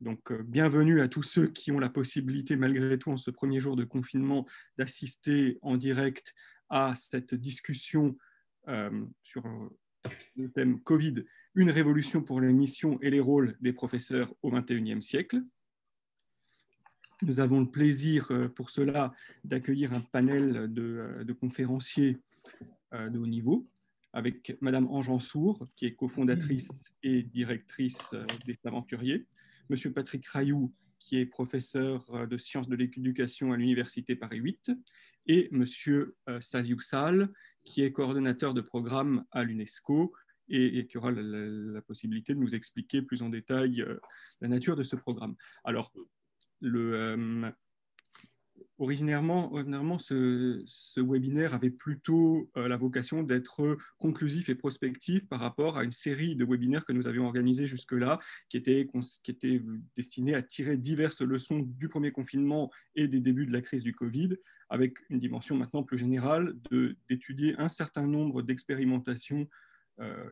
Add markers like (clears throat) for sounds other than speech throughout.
Donc, euh, bienvenue à tous ceux qui ont la possibilité, malgré tout, en ce premier jour de confinement, d'assister en direct à cette discussion euh, sur euh, le thème Covid, une révolution pour les missions et les rôles des professeurs au XXIe siècle. Nous avons le plaisir pour cela d'accueillir un panel de, conférenciers de haut niveau avec Madame Ange Ansour, qui est cofondatrice et directrice des Aventuriers, Monsieur Patrick Rayou, qui est professeur euh, de sciences de l'éducation à l'Université Paris 8, et Monsieur euh, Saliou Sal, qui est coordonnateur de programme à l'UNESCO et, qui aura la, possibilité de nous expliquer plus en détail euh, la nature de ce programme. Alors, le, originairement, ce, webinaire avait plutôt euh, la vocation d'être conclusif et prospectif par rapport à une série de webinaires que nous avions organisés jusque-là, qui étaient, qui étaient destinés à tirer diverses leçons du premier confinement et des débuts de la crise du Covid, avec une dimension maintenant plus générale d'étudier un certain nombre d'expérimentations euh,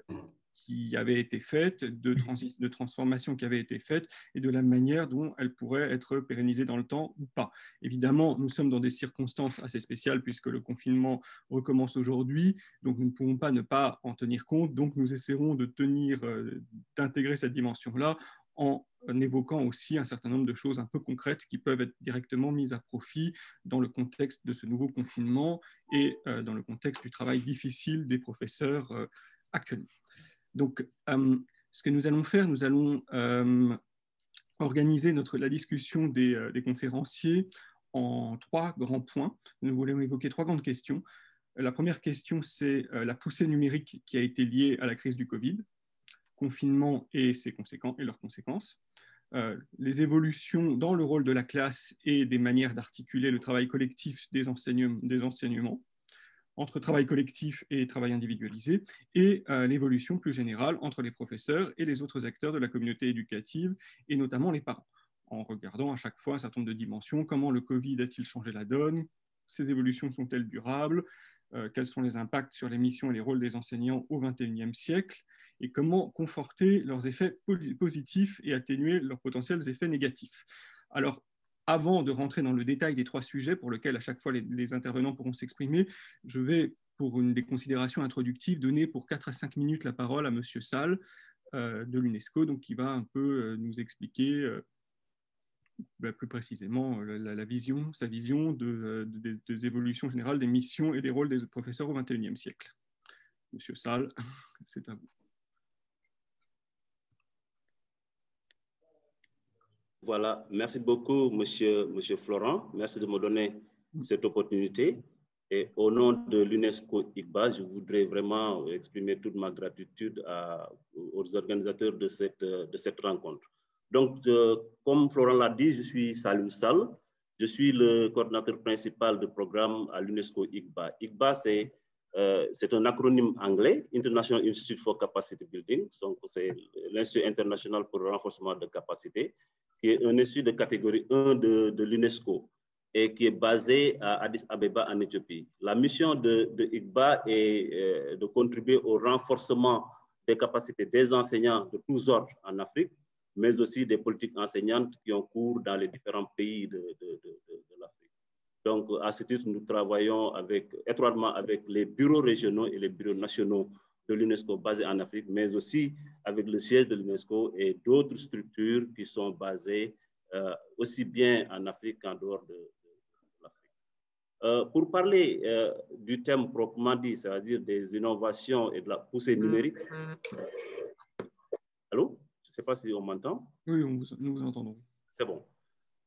qui avait été faite, de, de transformation qui avait été faite et de la manière dont elle pourrait être pérennisée dans le temps ou pas. Évidemment, nous sommes dans des circonstances assez spéciales puisque le confinement recommence aujourd'hui, donc nous ne pouvons pas ne pas en tenir compte, donc nous essaierons de tenir, euh, d'intégrer cette dimension-là en évoquant aussi un certain nombre de choses un peu concrètes qui peuvent être directement mises à profit dans le contexte de ce nouveau confinement et euh, dans le contexte du travail difficile des professeurs euh, actuellement. Donc, euh, ce que nous allons faire, nous allons euh, organiser notre, la discussion euh, des, conférenciers en trois grands points. Nous voulons évoquer trois grandes questions. La première question, c'est la poussée numérique qui a été liée à la crise du Covid, confinement et, ses conséquences, et leurs conséquences. les évolutions dans le rôle de la classe et des manières d'articuler le travail collectif des, des enseignements entre travail collectif et travail individualisé, et euh, l'évolution plus générale entre les professeurs et les autres acteurs de la communauté éducative, et notamment les parents, en regardant à chaque fois un certain nombre de dimensions, comment le Covid a-t-il changé la donne, ces évolutions sont-elles durables, euh, quels sont les impacts sur les missions et les rôles des enseignants au XXIe siècle, et comment conforter leurs effets positifs et atténuer leurs potentiels effets négatifs? Alors, avant de rentrer dans le détail des trois sujets pour lesquels à chaque fois les, intervenants pourront s'exprimer, je vais, pour une des considérations introductives, donner pour 4 à 5 minutes la parole à M. Salle euh, de l'UNESCO, qui va un peu euh, nous expliquer euh, bah, plus précisément la, vision, sa vision des évolutions générales des missions et des rôles des professeurs au XXIe siècle. Monsieur Salle, (laughs) c'est à vous. Voilà, merci beaucoup, monsieur, Florent. Merci de me donner cette opportunité. Et au nom de l'UNESCO ICBA, je voudrais vraiment exprimer toute ma gratitude aux organisateurs de cette, rencontre. Donc, euh, comme Florent l'a dit, je suis Salim Sal. Je suis le coordinateur principal de programme à l'UNESCO ICBA. ICBA, c'est euh, un acronyme anglais, International Institute for Capacity Building. C'est l'Institut international pour le renforcement de capacité qui est un institut de catégorie 1 de, l'UNESCO et qui est basé à Addis Abeba en Éthiopie. La mission de, de IGBA est euh, de contribuer au renforcement des capacités des enseignants de tous ordres en Afrique, mais aussi des politiques enseignantes qui ont cours dans les différents pays de, de l'Afrique. Donc, à ce titre, nous travaillons avec, étroitement avec les bureaux régionaux et les bureaux nationaux de l'UNESCO basé en Afrique, mais aussi avec le siège de l'UNESCO et d'autres structures qui sont basées euh, aussi bien en Afrique qu'en dehors de, l'Afrique. Euh, pour parler euh, du thème proprement dit, c'est-à-dire des innovations et de la poussée numérique. Allô? Je ne sais pas si on m'entend. Oui, nous vous entendons. C'est bon.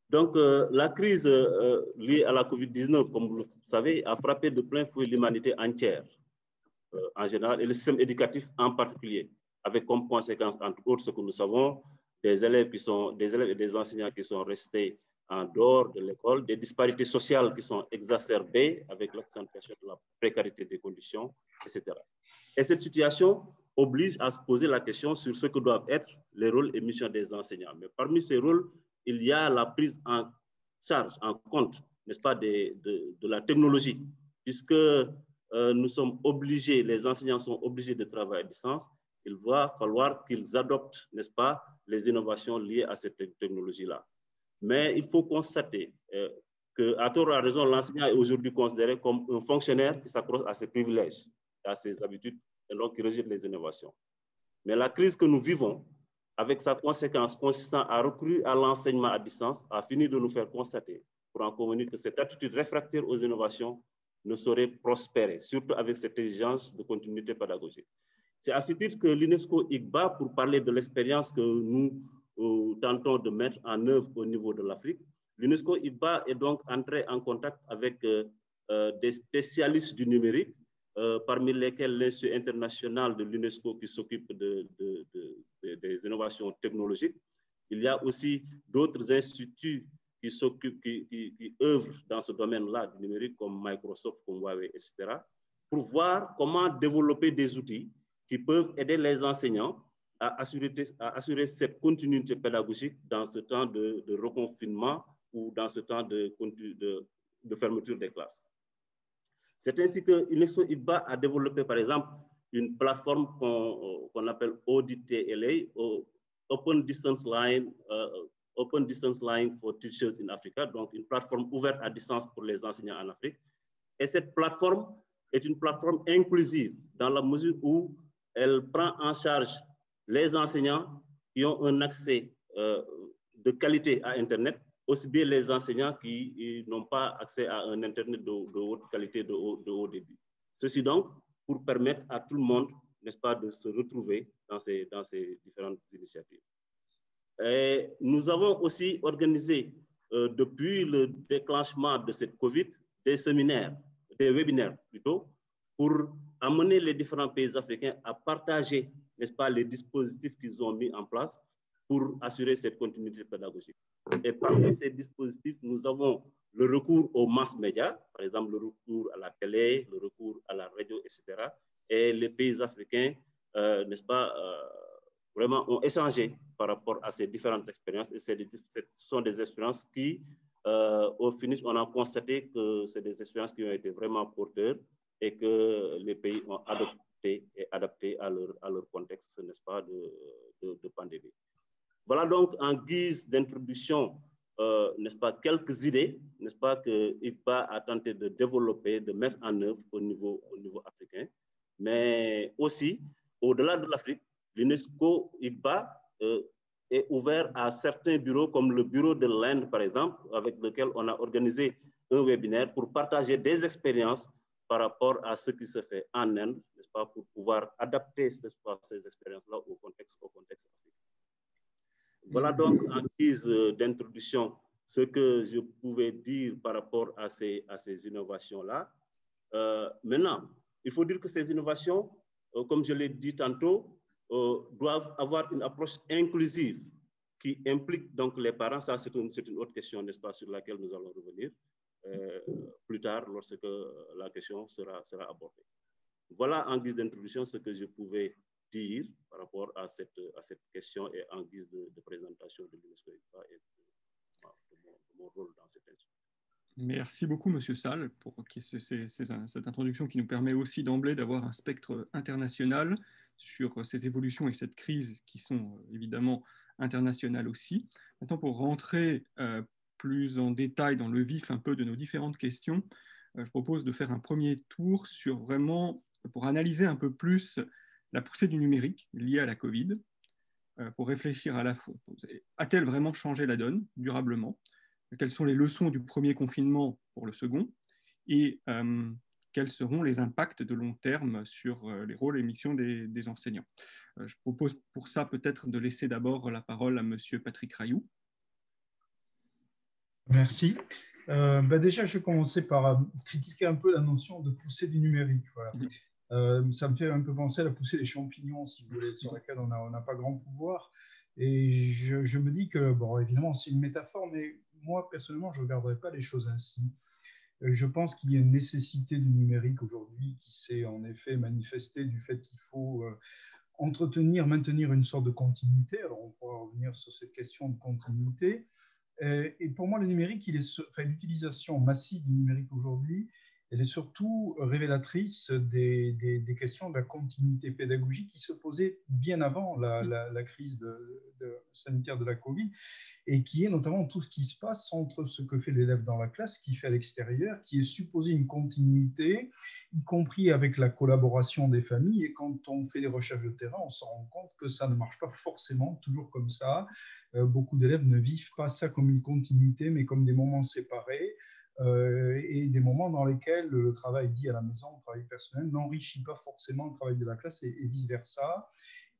Donc, la crise liée à la COVID-19, comme vous le savez, a frappé de plein fouet l'humanité entière. Euh, en général et le système éducatif en particulier, avec comme conséquence, entre autres, ce que nous savons, des élèves, qui sont, des élèves et des enseignants qui sont restés en dehors de l'école, des disparités sociales qui sont exacerbées avec l'accentuation de la précarité des conditions, etc. Et cette situation oblige à se poser la question sur ce que doivent être les rôles et missions des enseignants. Mais parmi ces rôles, il y a la prise en charge, en compte n'est-ce pas, de, de, la technologie, puisque nous sommes obligés, les enseignants sont obligés de travailler à distance, il va falloir qu'ils adoptent, n'est-ce pas, les innovations liées à cette technologie-là. Mais il faut constater euh, qu'à tort à raison, l'enseignant est aujourd'hui considéré comme un fonctionnaire qui s'accroche à ses privilèges, à ses habitudes, et donc qui rejette les innovations. Mais la crise que nous vivons, avec sa conséquence consistant à recruter à l'enseignement à distance, a fini de nous faire constater, pour en convenir, que cette attitude réfractaire aux innovations ne saurait prospérer, surtout avec cette exigence de continuité pédagogique. C'est à ce titre que l'UNESCO IGBA, pour parler de l'expérience que nous euh, tentons de mettre en œuvre au niveau de l'Afrique, l'UNESCO IGBA est donc entré en contact avec euh, euh, des spécialistes du numérique, parmi lesquels l'Institut international de l'UNESCO qui s'occupe de, des innovations technologiques. Il y a aussi d'autres instituts qui s'occupent, qui, qui, œuvrent dans ce domaine-là du numérique, comme Microsoft, comme Huawei, etc., pour voir comment développer des outils qui peuvent aider les enseignants à assurer, à assurer cette continuité pédagogique dans ce temps de, reconfinement ou dans ce temps de fermeture des classes. C'est ainsi que UNESCO IBA a développé, par exemple, une plateforme qu'on appelle ODTLA, Open Distance Line, euh, Open Distance Line for Teachers in Africa, donc une plateforme ouverte à distance pour les enseignants en Afrique. Et cette plateforme est une plateforme inclusive dans la mesure où elle prend en charge les enseignants qui ont un accès euh, de qualité à Internet, aussi bien les enseignants qui n'ont pas accès à un Internet de, haute qualité, de haut, débit. Ceci donc pour permettre à tout le monde, n'est-ce pas, de se retrouver dans ces, dans ces différentes initiatives. Nous avons aussi organisé, euh, depuis le déclenchement de cette COVID, des séminaires, des webinaires plutôt, pour amener les différents pays africains à partager, n'est-ce pas, les dispositifs qu'ils ont mis en place pour assurer cette continuité pédagogique. Et parmi ces dispositifs, nous avons le recours aux mass médias, par exemple le recours à la télé, le recours à la radio, etc. Et les pays africains, euh, n'est-ce pas, euh, vraiment ont échangé par rapport à ces différentes expériences. Et ce sont des expériences qui, euh, au finish, on a constaté que c'est des expériences qui ont été vraiment porteurs et que les pays ont adopté et adapté à leur, à leur contexte, n'est-ce pas, de, de, pandémie. Voilà donc en guise d'introduction, euh, n'est-ce pas, quelques idées, n'est-ce pas, que IPA a tenté de développer, de mettre en œuvre au niveau, au niveau africain, mais aussi au-delà de l'Afrique, l'UNESCO IPA euh, est ouvert à certains bureaux, comme le bureau de l'Inde, par exemple, avec lequel on a organisé un webinaire pour partager des expériences par rapport à ce qui se fait en Inde, n'est-ce pas, pour pouvoir adapter ces expériences-là au contexte, africain. Voilà donc en guise euh, d'introduction ce que je pouvais dire par rapport à ces, à ces innovations-là. Euh, maintenant, il faut dire que ces innovations, euh, comme je l'ai dit tantôt, doivent avoir une approche inclusive qui implique donc les parents. Ça, c'est une, autre question, n'est-ce pas, sur laquelle nous allons revenir. Euh, plus tard lorsque la question sera, abordée. Voilà en guise d'introduction ce que je pouvais dire par rapport à cette, question et en guise de, présentation de l'UNESCO et de, mon, rôle dans cette instrument. Merci beaucoup, Monsieur Salle, pour cette introduction qui nous permet aussi d'emblée d'avoir un spectre international sur ces évolutions et cette crise qui sont évidemment internationales aussi. Maintenant, pour rentrer euh, plus en détail dans le vif un peu de nos différentes questions, euh, je propose de faire un premier tour sur vraiment, pour analyser un peu plus la poussée du numérique liée à la Covid, euh, pour réfléchir à la fois, a-t-elle vraiment changé la donne durablement? Quelles sont les leçons du premier confinement pour le second? Euh, quels seront les impacts de long terme sur les rôles et missions des, des enseignants Je propose pour ça peut-être de laisser d'abord la parole à Monsieur Patrick Rayou. Merci. Euh, bah déjà, je vais commencer par euh, critiquer un peu la notion de poussée du numérique. Mhm. Euh, ça me fait un peu penser à la poussée des champignons, si vous voulez, sur laquelle on n'a pas grand pouvoir. Et je, me dis que, bon, évidemment, c'est une métaphore, mais moi, personnellement, je ne regarderai pas les choses ainsi. Je pense qu'il y a une nécessité du numérique aujourd'hui qui s'est en effet manifestée du fait qu'il faut entretenir, maintenir une sorte de continuité. Alors, on pourra revenir sur cette question de continuité Et pour moi, le numérique, l'utilisation massive du numérique aujourd'hui, elle est surtout révélatrice des, des, questions de la continuité pédagogique qui se posaient bien avant la, la, crise de, sanitaire de la Covid et qui est notamment tout ce qui se passe entre ce que fait l'élève dans la classe, qui fait à l'extérieur, qui est supposé une continuité, y compris avec la collaboration des familles. Et quand on fait des recherches de terrain, on se rend compte que ça ne marche pas forcément toujours comme ça. Euh, beaucoup d'élèves ne vivent pas ça comme une continuité, mais comme des moments séparés. Euh, et des moments dans lesquels le travail dit à la maison, le travail personnel, n'enrichit pas forcément le travail de la classe et, vice-versa,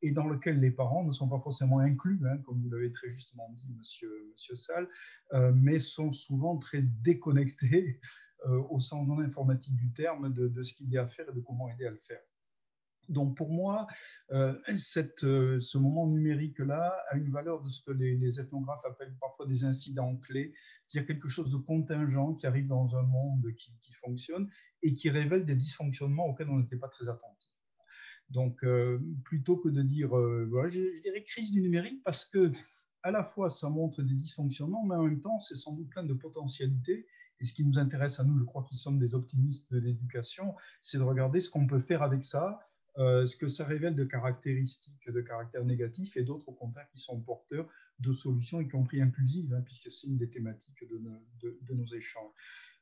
et dans lequel les parents ne sont pas forcément inclus, hein, comme vous l'avez très justement dit, monsieur, monsieur Salle, euh, mais sont souvent très déconnectés (laughs) euh, au sens non informatique du terme de, de ce qu'il y a à faire et de comment aider à le faire. Donc pour moi, euh, euh, ce moment numérique-là a une valeur de ce que les, ethnographes appellent parfois des incidents clés, c'est-à-dire quelque chose de contingent qui arrive dans un monde qui, fonctionne et qui révèle des dysfonctionnements auxquels on n'était pas très attentif. Donc euh, plutôt que de dire, voilà, je, je, dirais crise du numérique parce que à la fois ça montre des dysfonctionnements, mais en même temps c'est sans doute plein de potentialités. Et ce qui nous intéresse à nous, je crois qu'ils sommes des optimistes de l'éducation, c'est de regarder ce qu'on peut faire avec ça euh, ce que ça révèle de caractéristiques de caractère négatif et d'autres au contraire qui sont porteurs de solutions, y compris inclusives, hein, puisque c'est une des thématiques de, nos échanges.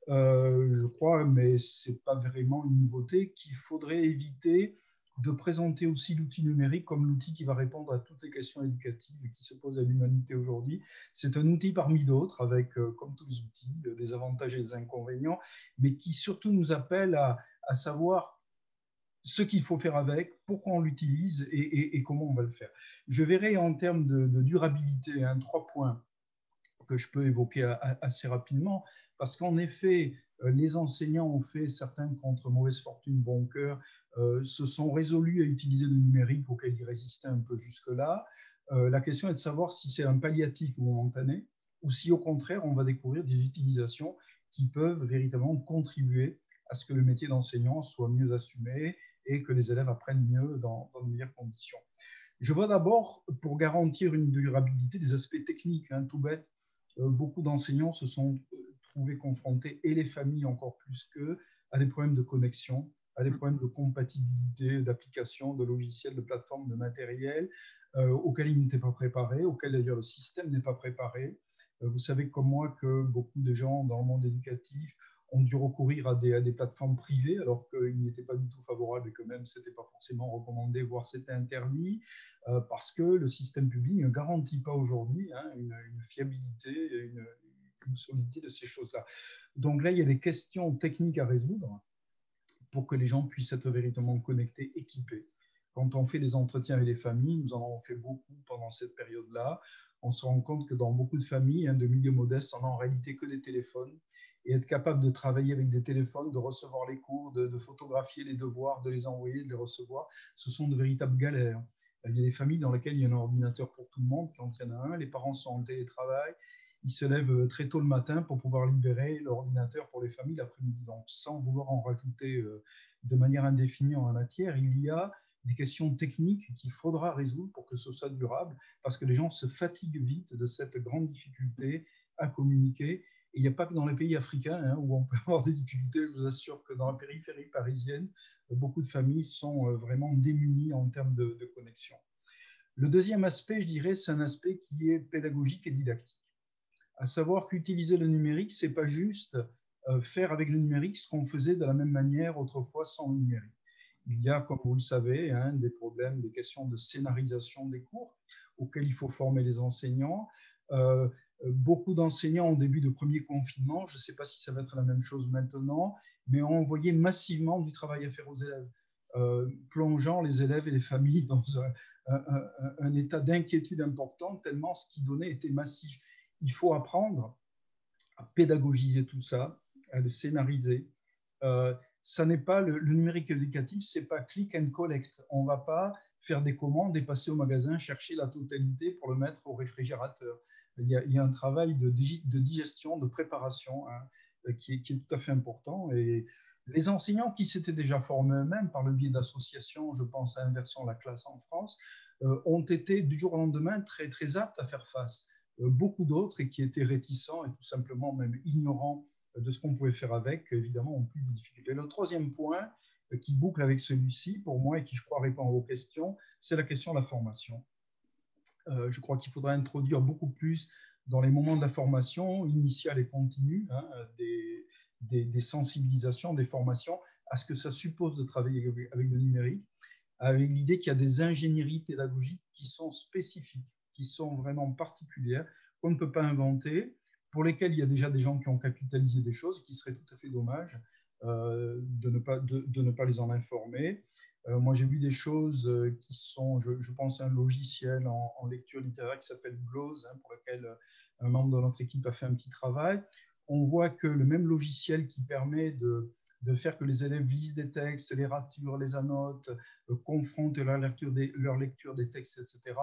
Euh, je crois, mais ce n'est pas vraiment une nouveauté, qu'il faudrait éviter de présenter aussi l'outil numérique comme l'outil qui va répondre à toutes les questions éducatives qui se posent à l'humanité aujourd'hui. C'est un outil parmi d'autres, avec, euh, comme tous les outils, des avantages et des inconvénients, mais qui surtout nous appelle à savoir ce qu'il faut faire avec, pourquoi on l'utilise et, comment on va le faire. Je verrai en termes de, durabilité un trois points que je peux évoquer assez rapidement, parce qu'en effet, euh, les enseignants ont fait, certains contre mauvaise fortune, bon cœur, euh, se sont résolus à utiliser le numérique auquel ils résistaient un peu jusque-là. Euh, la question est de savoir si c'est un palliatif momentané ou si au contraire on va découvrir des utilisations qui peuvent véritablement contribuer à ce que le métier d'enseignant soit mieux assumé et que les élèves apprennent mieux dans, de meilleures conditions. Je vois d'abord, pour garantir une durabilité, des aspects techniques, hein, tout bête. Euh, beaucoup d'enseignants se sont euh, trouvés confrontés, et les familles encore plus qu'eux, à des problèmes de connexion, à des problèmes de compatibilité d'applications, de logiciels, de plateformes, de matériel, euh, auxquels ils n'étaient pas préparés, auxquels d'ailleurs le système n'est pas préparé. vous savez comme moi que beaucoup de gens dans le monde éducatif ont dû recourir à des, plateformes privées alors qu'ils n'étaient pas du tout favorables et que même ce n'était pas forcément recommandé, voire c'était interdit, euh, parce que le système public ne garantit pas aujourd'hui hein, une, fiabilité, une, une, solidité de ces choses-là. Donc là, il y a des questions techniques à résoudre pour que les gens puissent être véritablement connectés, équipés. Quand on fait des entretiens avec les familles, nous en avons fait beaucoup pendant cette période-là, on se rend compte que dans beaucoup de familles hein, de milieux modestes, on n'a en réalité que des téléphones et être capable de travailler avec des téléphones, de recevoir les cours, de, photographier les devoirs, de les envoyer, de les recevoir, ce sont de véritables galères. Il y a des familles dans lesquelles il y a un ordinateur pour tout le monde, quand il en a un, les parents sont en télétravail, ils se lèvent euh, très tôt le matin pour pouvoir libérer l'ordinateur pour les familles l'après-midi. Donc, sans vouloir en rajouter euh, de manière indéfinie en la matière, il y a des questions techniques qu'il faudra résoudre pour que ce soit durable, parce que les gens se fatiguent vite de cette grande difficulté à communiquer il n'y a pas que dans les pays africains hein, où on peut (laughs) avoir des difficultés. Je vous assure que dans la périphérie parisienne, beaucoup de familles sont euh, vraiment démunies en termes de, connexion. Le deuxième aspect, je dirais, c'est un aspect qui est pédagogique et didactique. À savoir qu'utiliser le numérique, c'est pas juste euh, faire avec le numérique ce qu'on faisait de la même manière autrefois sans le numérique. Il y a, comme vous le savez, hein, des problèmes, des questions de scénarisation des cours auxquels il faut former les enseignants. Euh, beaucoup d'enseignants au début de premier confinement, je ne sais pas si ça va être la même chose maintenant, mais ont envoyé massivement du travail à faire aux élèves, euh, plongeant les élèves et les familles dans un, état d'inquiétude important, tellement ce qui donnait était massif. Il faut apprendre à pédagogiser tout ça, à le scénariser. Euh, ça n'est pas le, numérique éducatif, c'est pas click and collect. On va pas faire des commandes et passer au magasin chercher la totalité pour le mettre au réfrigérateur il y a, un travail de, digestion, de préparation hein, qui, est, tout à fait important. Et les enseignants qui s'étaient déjà formés eux-mêmes par le biais d'associations, je pense à Inversion la classe en France, euh, ont été du jour au lendemain très, très aptes à faire face. beaucoup d'autres et qui étaient réticents et tout simplement même ignorants de ce qu'on pouvait faire avec, évidemment, ont plus de difficultés. Le troisième point qui boucle avec celui-ci, pour moi, et qui, je crois, répond vos questions, c'est la question de la formation. je crois qu'il faudra introduire beaucoup plus dans les moments de la formation initiale et continue, hein, des, des, sensibilisations, des formations à ce que ça suppose de travailler avec le numérique, avec l'idée qu'il y a des ingénieries pédagogiques qui sont spécifiques, qui sont vraiment particulières, qu'on ne peut pas inventer, pour lesquelles il y a déjà des gens qui ont capitalisé des choses, qui serait tout à fait dommage euh, de, ne pas, de, ne pas les en informer. Euh, moi, j'ai vu des choses euh, qui sont, je, pense, un logiciel en, lecture littéraire qui s'appelle Glose, hein, pour lequel un membre de notre équipe a fait un petit travail on voit que le même logiciel qui permet de, faire que les élèves lisent des textes, les raturent, les annotent, confrontent leur lecture, des, leur lecture des textes, etc.,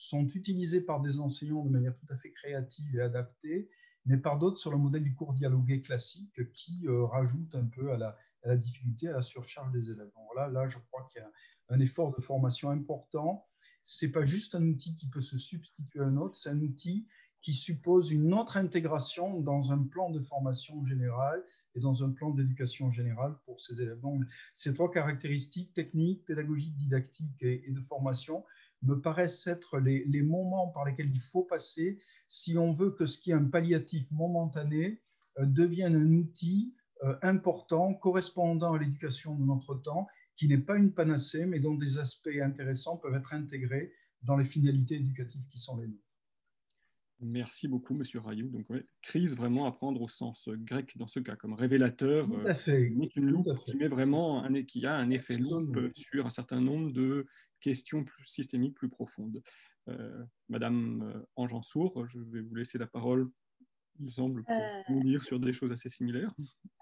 sont utilisés par des enseignants de manière tout à fait créative et adaptée, mais par d'autres sur le modèle du cours dialogué classique qui euh, rajoute un peu à la, difficulté, à la surcharge des élèves. là, là, je crois qu'il y a un effort de formation important. Ce n'est pas juste un outil qui peut se substituer à un autre, c'est un outil qui suppose une autre intégration dans un plan de formation générale et dans un plan d'éducation générale pour ces élèves. Donc, ces trois caractéristiques, techniques, pédagogiques, didactiques et, de formation, me paraissent être les, les, moments par lesquels il faut passer si on veut que ce qui est un palliatif momentané euh, devienne un outil euh, important, correspondant à l'éducation de notre temps, qui n'est pas une panacée, mais dont des aspects intéressants peuvent être intégrés dans les finalités éducatives qui sont les nôtres. Merci beaucoup, Monsieur Rayou. Donc, crise vraiment à prendre au sens grec dans ce cas, comme révélateur. Tout à fait. une loupe qui met vraiment un, qui a un effet loupe sur un certain nombre de questions plus systémiques, plus profondes. Euh, Madame euh, Angensour, je vais vous laisser la parole il semble, pour euh... dire sur des choses assez similaires.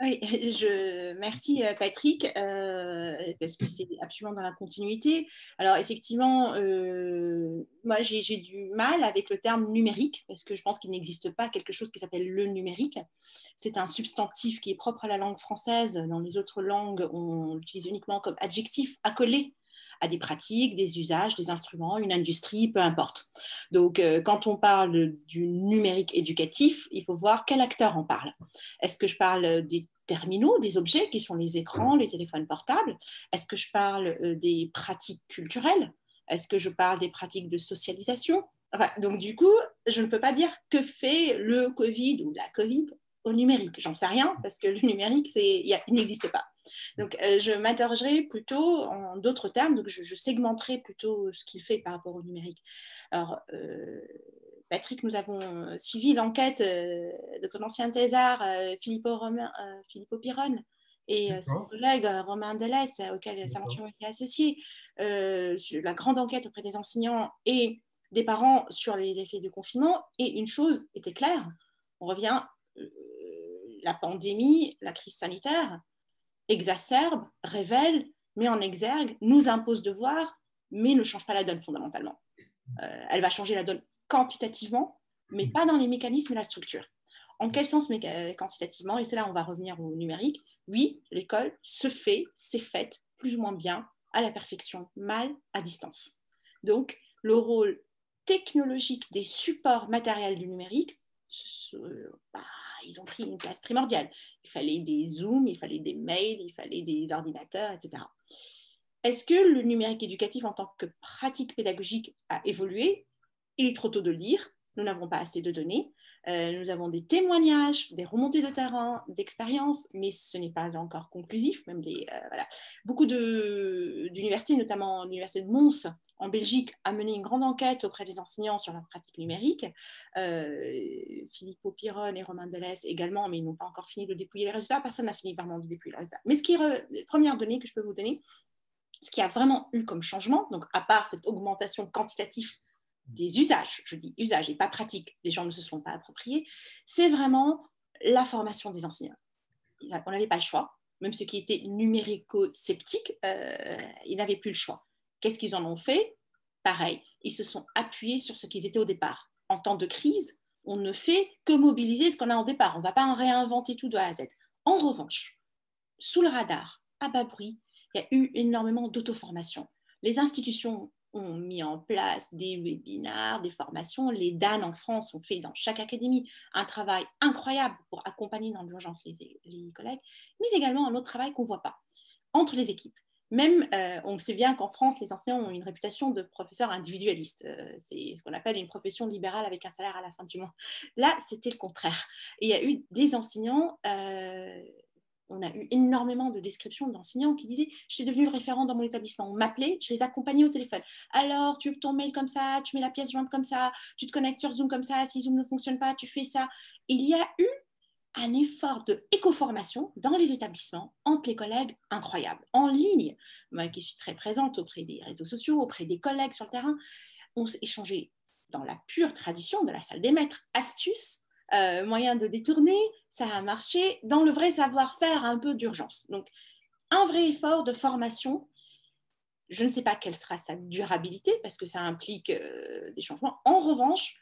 Oui, je... merci euh, Patrick, euh, parce que c'est absolument dans la continuité. Alors effectivement, euh, moi j'ai du mal avec le terme numérique, parce que je pense qu'il n'existe pas quelque chose qui s'appelle le numérique. C'est un substantif qui est propre à la langue française. Dans les autres langues, on l'utilise uniquement comme adjectif accolé à des pratiques, des usages, des instruments, une industrie, peu importe. Donc, euh, quand on parle du numérique éducatif, il faut voir quel acteur en parle. Est-ce que je parle des terminaux, des objets qui sont les écrans, les téléphones portables? Est-ce que je parle euh, des pratiques culturelles? Est-ce que je parle des pratiques de socialisation? Donc du coup, je ne peux pas dire que fait le Covid ou la Covid au numérique. J'en sais rien parce que le numérique, il n'existe pas. Donc, euh, je m'interrogerai plutôt en d'autres termes, donc je, segmenterai plutôt ce qu'il fait par rapport au numérique. Alors, euh, Patrick, nous avons suivi l'enquête euh, de son ancien thésard, Filippo, Romain, Filippo Piron, et son collègue Romain Delès, auquel Saint-Martin est associé, la grande enquête auprès des enseignants et des parents sur les effets du confinement. Et une chose était claire, on revient, la pandémie, la crise sanitaire, exacerbe, révèle, met en exergue, nous impose de voir, mais ne change pas la donne fondamentalement. Euh, elle va changer la donne quantitativement, mais pas dans les mécanismes et la structure. En quel sens quantitativement Et c'est là on va revenir au numérique. Oui, l'école se fait, s'est faite plus ou moins bien, à la perfection, mal, à distance. Donc, le rôle technologique des supports matériels du numérique, bah, ils ont pris une place primordiale. Il fallait des Zooms, il fallait des mails, il fallait des ordinateurs, etc. Est-ce que le numérique éducatif en tant que pratique pédagogique a évolué? Il est trop tôt de le dire. Nous n'avons pas assez de données. Euh, nous avons des témoignages, des remontées de terrain, d'expériences, mais ce n'est pas encore conclusif. Même les, euh. Beaucoup d'universités, notamment l'université de Mons, en Belgique a mené une grande enquête auprès des enseignants sur la pratique numérique. Euh, Philippe Piron et Romain Delès également, mais ils n'ont pas encore fini de dépouiller les résultats. Personne n'a fini vraiment de dépouiller les résultats. Mais ce qui est, première donnée que je peux vous donner, ce qui a vraiment eu comme changement, donc à part cette augmentation quantitative des usages, je dis usages et pas pratique, les gens ne se sont pas appropriés, c'est vraiment la formation des enseignants. On n'avait pas le choix, même ceux qui étaient numérico-sceptiques, euh, ils n'avaient plus le choix. Qu'est-ce qu'ils en ont fait? Pareil, ils se sont appuyés sur ce qu'ils étaient au départ. En temps de crise, on ne fait que mobiliser ce qu'on a au départ. On ne va pas en réinventer tout de A à Z. En revanche, sous le radar, à bas bruit, il y a eu énormément d'auto-formation. Les institutions ont mis en place des webinaires, des formations. Les DAN en France ont fait dans chaque académie un travail incroyable pour accompagner dans l'urgence les, collègues, mais également un autre travail qu'on ne voit pas entre les équipes. Même, euh, on sait bien qu'en France, les enseignants ont une réputation de professeurs individualistes. Euh, c'est ce qu'on appelle une profession libérale avec un salaire à la fin du mois. Là, c'était le contraire. Il y a eu des enseignants euh, on a eu énormément de descriptions d'enseignants qui disaient J'étais devenu le référent dans mon établissement. On m'appelait, je les accompagnais au téléphone. Alors, tu ouvres ton mail comme ça, tu mets la pièce jointe comme ça, tu te connectes sur Zoom comme ça. Si Zoom ne fonctionne pas, tu fais ça. Il y a eu un effort de éco-formation dans les établissements entre les collègues incroyable. En ligne, moi qui suis très présente auprès des réseaux sociaux, auprès des collègues sur le terrain, on s'est échangé dans la pure tradition de la salle des maîtres, astuces euh, moyen de détourner, ça a marché dans le vrai savoir-faire un peu d'urgence. Donc, un vrai effort de formation. Je ne sais pas quelle sera sa durabilité parce que ça implique euh, des changements. En revanche,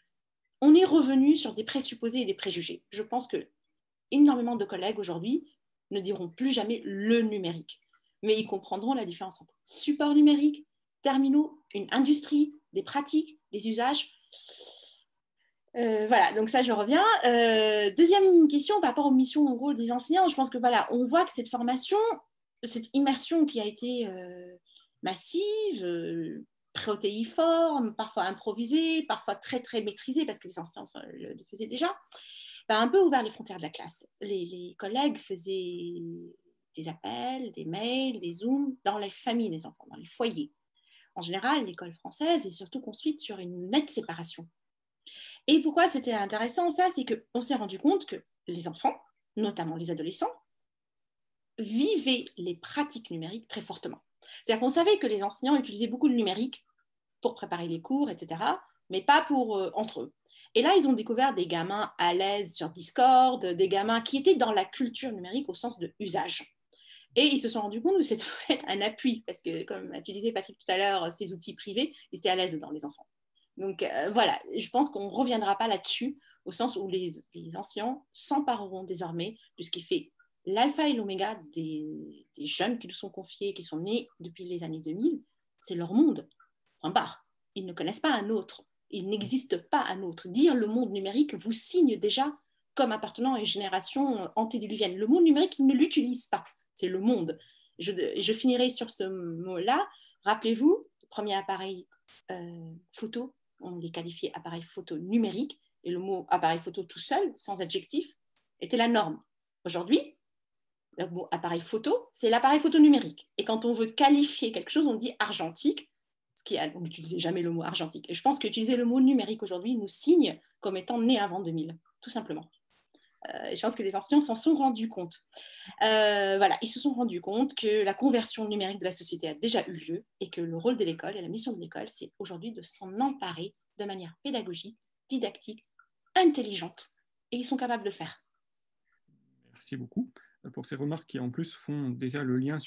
on est revenu sur des présupposés et des préjugés. Je pense que énormément de collègues aujourd'hui ne diront plus jamais le numérique, mais ils comprendront la différence entre support numérique, terminaux, une industrie, des pratiques, des usages. Euh, voilà, donc ça, je reviens. Euh, deuxième question par rapport aux missions, au rôle des enseignants. Je pense que voilà, on voit que cette formation, cette immersion qui a été euh, massive, protéiforme, parfois improvisée, parfois très très maîtrisée, parce que les enseignants le faisaient déjà, a un peu ouvert les frontières de la classe. Les, les, collègues faisaient des appels, des mails, des zooms dans les familles des enfants, dans les foyers. En général, l'école française est surtout construite sur une nette séparation et pourquoi c'était intéressant ça C'est qu'on s'est rendu compte que les enfants, notamment les adolescents, vivaient les pratiques numériques très fortement. C'est-à-dire qu'on savait que les enseignants utilisaient beaucoup le numérique pour préparer les cours, etc., mais pas pour euh, entre eux. Et là, ils ont découvert des gamins à l'aise sur Discord, des gamins qui étaient dans la culture numérique au sens de usage. Et ils se sont rendus compte que c'était un appui, parce que, comme tu disais, Patrick, tout à l'heure, ces outils privés, ils étaient à l'aise dans les enfants. Donc euh, voilà, je pense qu'on ne reviendra pas là-dessus, au sens où les, anciens s'empareront désormais de ce qui fait l'alpha et l'oméga des, jeunes qui nous sont confiés, qui sont nés depuis les années 2000, c'est leur monde. Point barre. Ils ne connaissent pas un autre. Il n'existe pas un autre. Dire le monde numérique vous signe déjà comme appartenant à une génération antédiluvienne. Le monde numérique, ils ne l'utilisent pas. C'est le monde. Je, finirai sur ce mot-là. Rappelez-vous, le premier appareil euh, photo on les qualifiait appareil photo numérique, et le mot appareil photo tout seul, sans adjectif, était la norme. Aujourd'hui, le mot appareil photo, c'est l'appareil photo numérique. Et quand on veut qualifier quelque chose, on dit argentique, ce qui on n'utilisait jamais le mot argentique. Et je pense qu'utiliser le mot numérique aujourd'hui nous signe comme étant né avant 2000, tout simplement. Euh, je pense que les enseignants s'en sont rendus compte. Euh, voilà, ils se sont rendus compte que la conversion numérique de la société a déjà eu lieu et que le rôle de l'école et la mission de l'école, c'est aujourd'hui de s'en emparer de manière pédagogique, didactique, intelligente. Et ils sont capables de le faire. Merci beaucoup pour ces remarques qui en plus font déjà le lien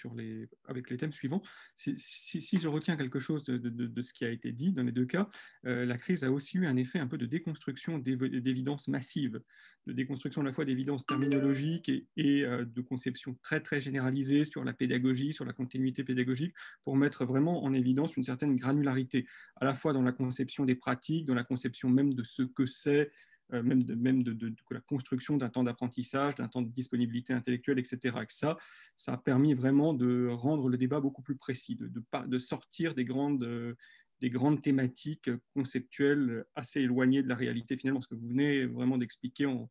avec les thèmes suivants. Si, je retiens quelque chose de, ce qui a été dit dans les deux cas, euh, la crise a aussi eu un effet un peu de déconstruction d'évidence massive, de déconstruction à la fois d'évidence terminologique et, euh, de conception très très généralisée sur la pédagogie, sur la continuité pédagogique, pour mettre vraiment en évidence une certaine granularité, à la fois dans la conception des pratiques, dans la conception même de ce que c'est même, de, même de, la construction d'un temps d'apprentissage, d'un temps de disponibilité intellectuelle, etc. Et ça, ça a permis vraiment de rendre le débat beaucoup plus précis, de, de sortir des grandes, euh, des grandes thématiques conceptuelles assez éloignées de la réalité finalement, ce que vous venez vraiment d'expliquer en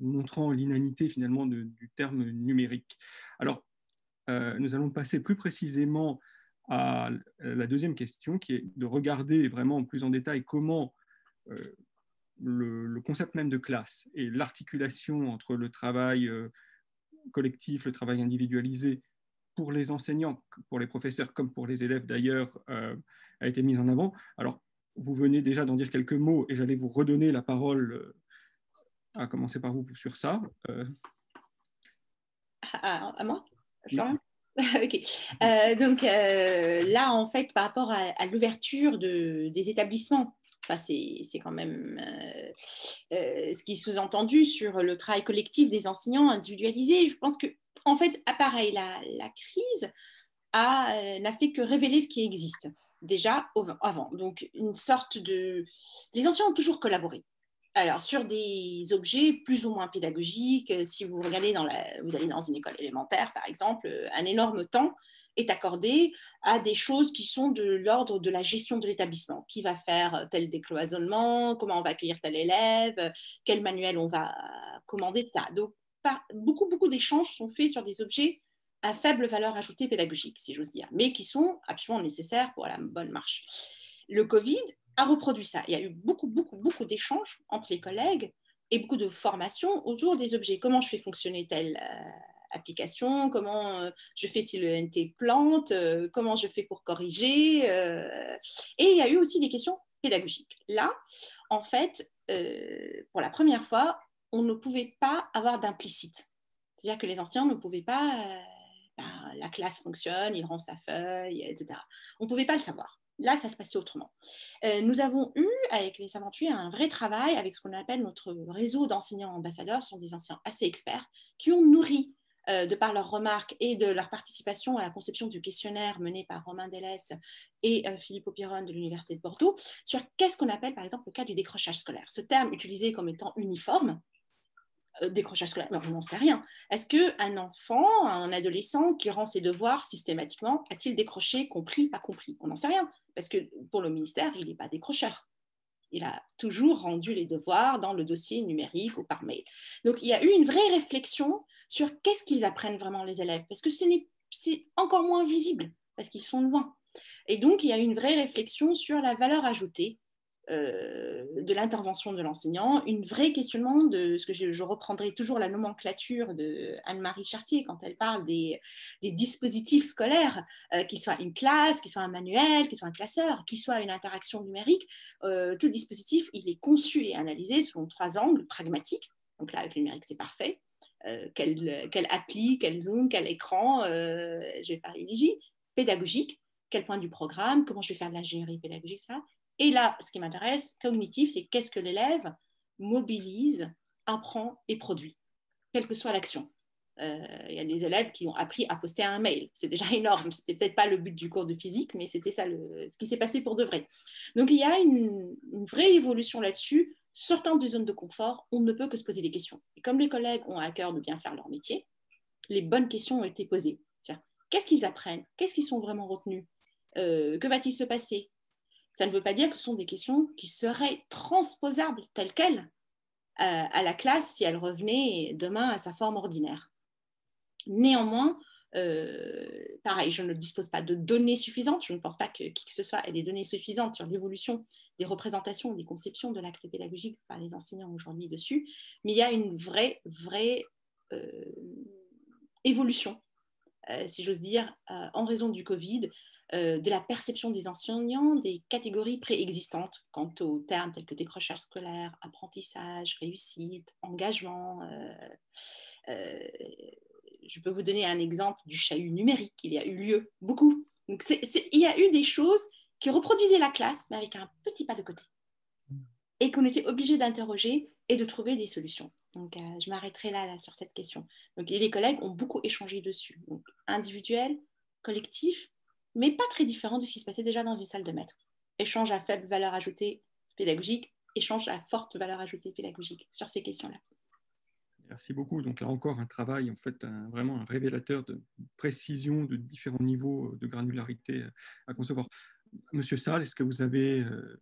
montrant l'inanité finalement du terme numérique. Alors, euh, nous allons passer plus précisément à la deuxième question, qui est de regarder vraiment plus en détail comment le, concept même de classe et l'articulation entre le travail euh, collectif, le travail individualisé pour les enseignants, pour les professeurs comme pour les élèves d'ailleurs, euh, a été mise en avant. Alors, vous venez déjà d'en dire quelques mots et j'allais vous redonner la parole, euh, à commencer par vous sur ça. À, moi? (laughs) ok. donc là, en fait, par rapport à, l'ouverture de, des établissements c'est quand même euh, euh, ce qui est sous-entendu sur le travail collectif des enseignants individualisés. Je pense que, en fait, pareil, la, la crise euh, n'a fait que révéler ce qui existe. déjà avant. Donc, une sorte de... Les anciens ont toujours collaboré. Alors, sur des objets plus ou moins pédagogiques, euh, si vous regardez dans la... vous allez dans une école élémentaire, par exemple, euh, un énorme temps est accordé à des choses qui sont de l'ordre de la gestion de l'établissement. Qui va faire tel décloisonnement, comment on va accueillir tel élève, quel manuel on va commander. Donc, beaucoup, beaucoup d'échanges sont faits sur des objets à faible valeur ajoutée pédagogique, si j'ose dire, mais qui sont absolument nécessaires pour la bonne marche. Le Covid a reproduit ça. Il y a eu beaucoup, beaucoup, beaucoup d'échanges entre les collègues et beaucoup de formations autour des objets. Comment je fais fonctionner telle euh, application? Comment euh, je fais si le NT plante? Euh, Comment je fais pour corriger? Et il y a eu aussi des questions pédagogiques. Là, en fait, pour la première fois, on ne pouvait pas avoir d'implicite. C'est-à-dire que les anciens ne pouvaient pas, ben, la classe fonctionne, il rend sa feuille, etc. On ne pouvait pas le savoir. Là, ça se passait autrement. Euh, nous avons eu, avec les aventuriers, un vrai travail avec ce qu'on appelle notre réseau d'enseignants ambassadeurs. Ce sont des anciens assez experts qui ont nourri, euh, de par leurs remarques et de leur participation à la conception du questionnaire mené par Romain Delès et euh, Philippe Opiron de l'Université de Bordeaux, sur qu'est-ce qu'on appelle, par exemple, le cas du décrochage scolaire. Ce terme utilisé comme étant uniforme, décrochage scolaire, mais on n'en sait rien. Est-ce qu'un enfant, un adolescent qui rend ses devoirs systématiquement, a-t-il décroché, compris, pas compris? On n'en sait rien. Parce que pour le ministère, il n'est pas décrocheur. Il a toujours rendu les devoirs dans le dossier numérique ou par mail. Donc, il y a eu une vraie réflexion sur qu'est-ce qu'ils apprennent vraiment les élèves, parce que c'est encore moins visible, parce qu'ils sont loin. Et donc, il y a eu une vraie réflexion sur la valeur ajoutée euh, de l'intervention de l'enseignant, une vraie questionnement de ce que je, reprendrai toujours la nomenclature de Anne-Marie Chartier quand elle parle des, dispositifs scolaires, euh, qu'ils soient une classe, qu'ils soient un manuel, qu'ils soient un classeur, qu'ils soient une interaction numérique. Euh, tout dispositif, il est conçu et analysé selon trois angles pragmatiques. Donc là, avec le numérique, c'est parfait. quelle, quelle, appli, quel Zoom, quel écran, je vais parler d'IGI, pédagogique, quel point du programme, comment je vais faire de l'ingénierie pédagogique, ça, et là, ce qui m'intéresse, cognitif, c'est qu'est-ce que l'élève mobilise, apprend et produit, quelle que soit l'action. Euh, il y a des élèves qui ont appris à poster un mail. C'est déjà (laughs) énorme. C'était peut-être pas le but du cours de physique, mais c'était ça ce qui s'est passé pour de vrai. Donc il y a une, vraie évolution là-dessus. Sortant de zone de confort, on ne peut que se poser des questions. Et comme les collègues ont à cœur de bien faire leur métier, les bonnes questions ont été posées. Qu'est-ce qu'ils apprennent? Qu'est-ce qu'ils sont vraiment retenus? Euh, Que va-t-il se passer? Ça ne veut pas dire que ce sont des questions qui seraient transposables telles quelles euh, à la classe si elle revenait demain à sa forme ordinaire. Néanmoins, euh, pareil, je ne dispose pas de données suffisantes. Je ne pense pas que qui que ce soit ait des données suffisantes sur l'évolution des représentations, des conceptions de l'acte pédagogique par les enseignants aujourd'hui dessus. Mais il y a une vraie, vraie euh, évolution, si j'ose dire, en raison du Covid, de la perception des enseignants des catégories préexistantes quant aux termes tels que décrochage scolaire, apprentissage, réussite, engagement. Euh, euh, je peux vous donner un exemple du chahut numérique. Il y a eu lieu beaucoup. Il y a eu des choses qui reproduisaient la classe, mais avec un petit pas de côté. Et qu'on était obligé d'interroger et de trouver des solutions. Donc, je m'arrêterai là, là, sur cette question. Donc, les collègues ont beaucoup échangé dessus. Donc, individuel, collectif, mais pas très différent de ce qui se passait déjà dans une salle de maître. Échange à faible valeur ajoutée pédagogique, échange à forte valeur ajoutée pédagogique sur ces questions-là. Merci beaucoup. Donc là encore, un travail, en fait, vraiment un révélateur de précision de différents niveaux de granularité à concevoir. Monsieur Salle, est-ce que vous avez, euh,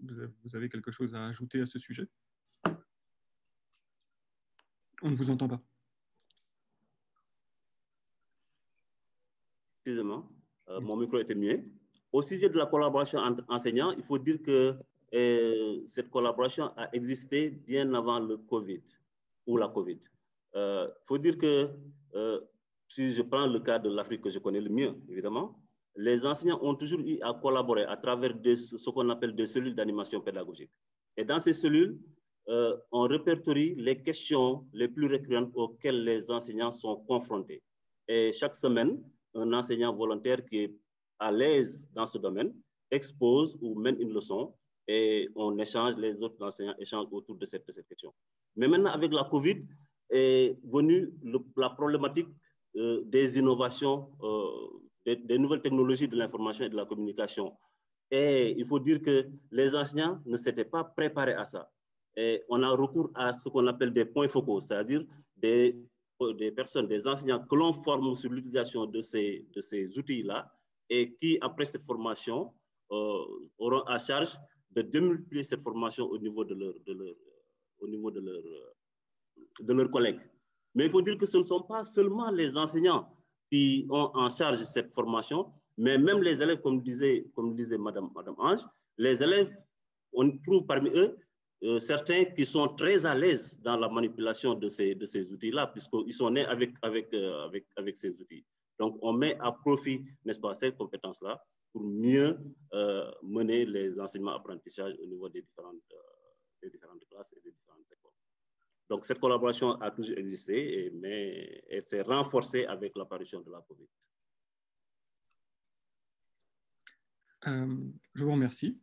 vous avez quelque chose à ajouter à ce sujet? On ne vous entend pas. Excusez-moi, euh, mon micro était mieux. Au sujet de la collaboration entre enseignants, il faut dire que euh, cette collaboration a existé bien avant le Covid ou la Covid. Il euh, faut dire que si je prends le cas de l'Afrique que je connais le mieux, évidemment, les enseignants ont toujours eu à collaborer à travers ce qu'on appelle des cellules d'animation pédagogique. Et dans ces cellules, on répertorie les questions les plus récurrentes auxquelles les enseignants sont confrontés. Et chaque semaine, un enseignant volontaire qui est à l'aise dans ce domaine expose ou mène une leçon et on échange, les autres enseignants échangent autour de cette, question. Mais maintenant, avec la COVID, est venue la problématique euh, des innovations euh, des, nouvelles technologies de l'information et de la communication. Et il faut dire que les enseignants ne s'étaient pas préparés à ça. Et on a recours à ce qu'on appelle des points focaux, c'est-à-dire des, des personnes, des enseignants que l'on forme sur l'utilisation de ces, de ces outils-là et qui, après cette formation, euh, auront à charge de démultiplier cette formation au niveau de leur, de leur, au niveau de leur, de leurs collègues. Mais il faut dire que ce ne sont pas seulement les enseignants qui ont en charge cette formation, mais même les élèves, comme disait, comme disait Madame, Madame Ange, les élèves, on trouve parmi eux euh, certains qui sont très à l'aise dans la manipulation de ces, outils-là, puisqu'ils sont nés euh, avec, ces outils. Donc, on met à profit, n'est-ce pas, ces compétences-là pour mieux euh, mener les enseignements apprentissages au niveau des différentes classes et des différentes écoles. Donc, cette collaboration a toujours existé, mais elle s'est renforcée avec l'apparition de la COVID. je vous remercie.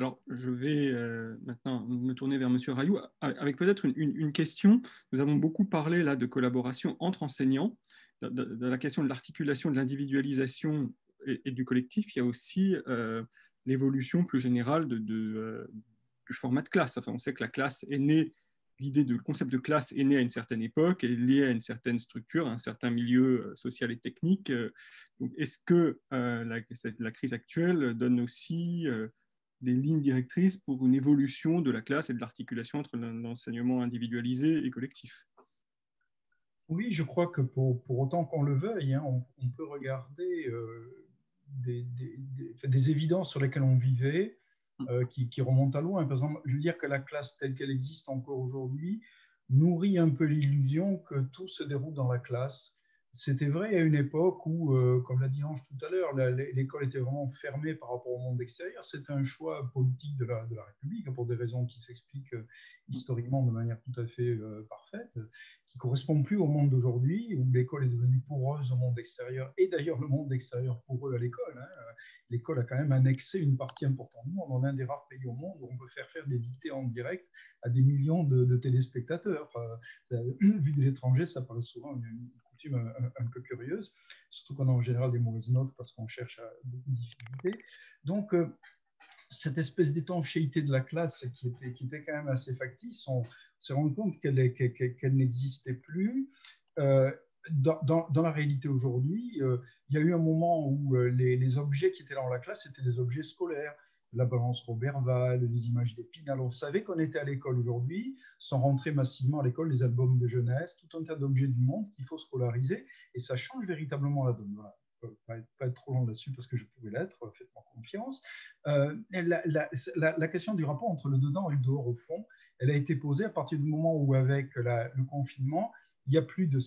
Alors, je vais euh, maintenant me tourner vers M. Rayou avec peut-être une, question. Nous avons beaucoup parlé là de collaboration entre enseignants, de, la question de l'articulation de l'individualisation et, du collectif. Il y a aussi euh, l'évolution plus générale de, euh, du format de classe. Enfin, on sait que la classe est née, l'idée du concept de classe est née à une certaine époque, est liée à une certaine structure, à un certain milieu social et technique. Est-ce que la, crise actuelle donne aussi des lignes directrices pour une évolution de la classe et de l'articulation entre l'enseignement individualisé et collectif. Oui, je crois que pour, pour autant qu'on le veuille, hein, on, peut regarder euh, des, des, évidences sur lesquelles on vivait mm. euh, qui, qui, remontent à loin. Par exemple, je veux dire que la classe telle qu'elle existe encore aujourd'hui nourrit un peu l'illusion que tout se déroule dans la classe, c'était vrai à une époque où, euh, comme l'a dit Ange tout à l'heure, l'école était vraiment fermée par rapport au monde extérieur. C'était un choix politique de la, République, pour des raisons qui s'expliquent euh, historiquement de manière tout à fait euh, parfaite, qui ne correspondent plus au monde d'aujourd'hui, où l'école est devenue poreuse au monde extérieur, et d'ailleurs le monde extérieur pour eux à l'école. Hein. L'école a quand même annexé une partie importante du monde. On est un des rares pays au monde où on peut faire faire des dictées en direct à des millions de téléspectateurs. (clears throat) vu de l'étranger, ça paraît souvent une un, peu curieuse, surtout qu'on a en général des mauvaises notes parce qu'on cherche à beaucoup de difficultés. Donc, euh, cette espèce d'étanchéité de la classe qui était, qui était quand même assez factice, on s'est rendu compte qu'elle n'existait plus. Euh, dans, dans, la réalité aujourd'hui, euh, il y a eu un moment où les, les, objets qui étaient dans la classe étaient des objets scolaires la balance Roberval, les images d'Épinal. On savait qu'on était à l'école aujourd'hui, sans rentrer massivement à l'école les albums de jeunesse, tout un tas d'objets du monde qu'il faut scolariser, et ça change véritablement la donne. Voilà. Pas être, pas être trop long là-dessus parce que je pourrais l'être, faites-moi confiance. Euh, la, question du rapport entre le dedans et le dehors, au fond, elle a été posée à partir du moment où, avec le confinement, il y a plus de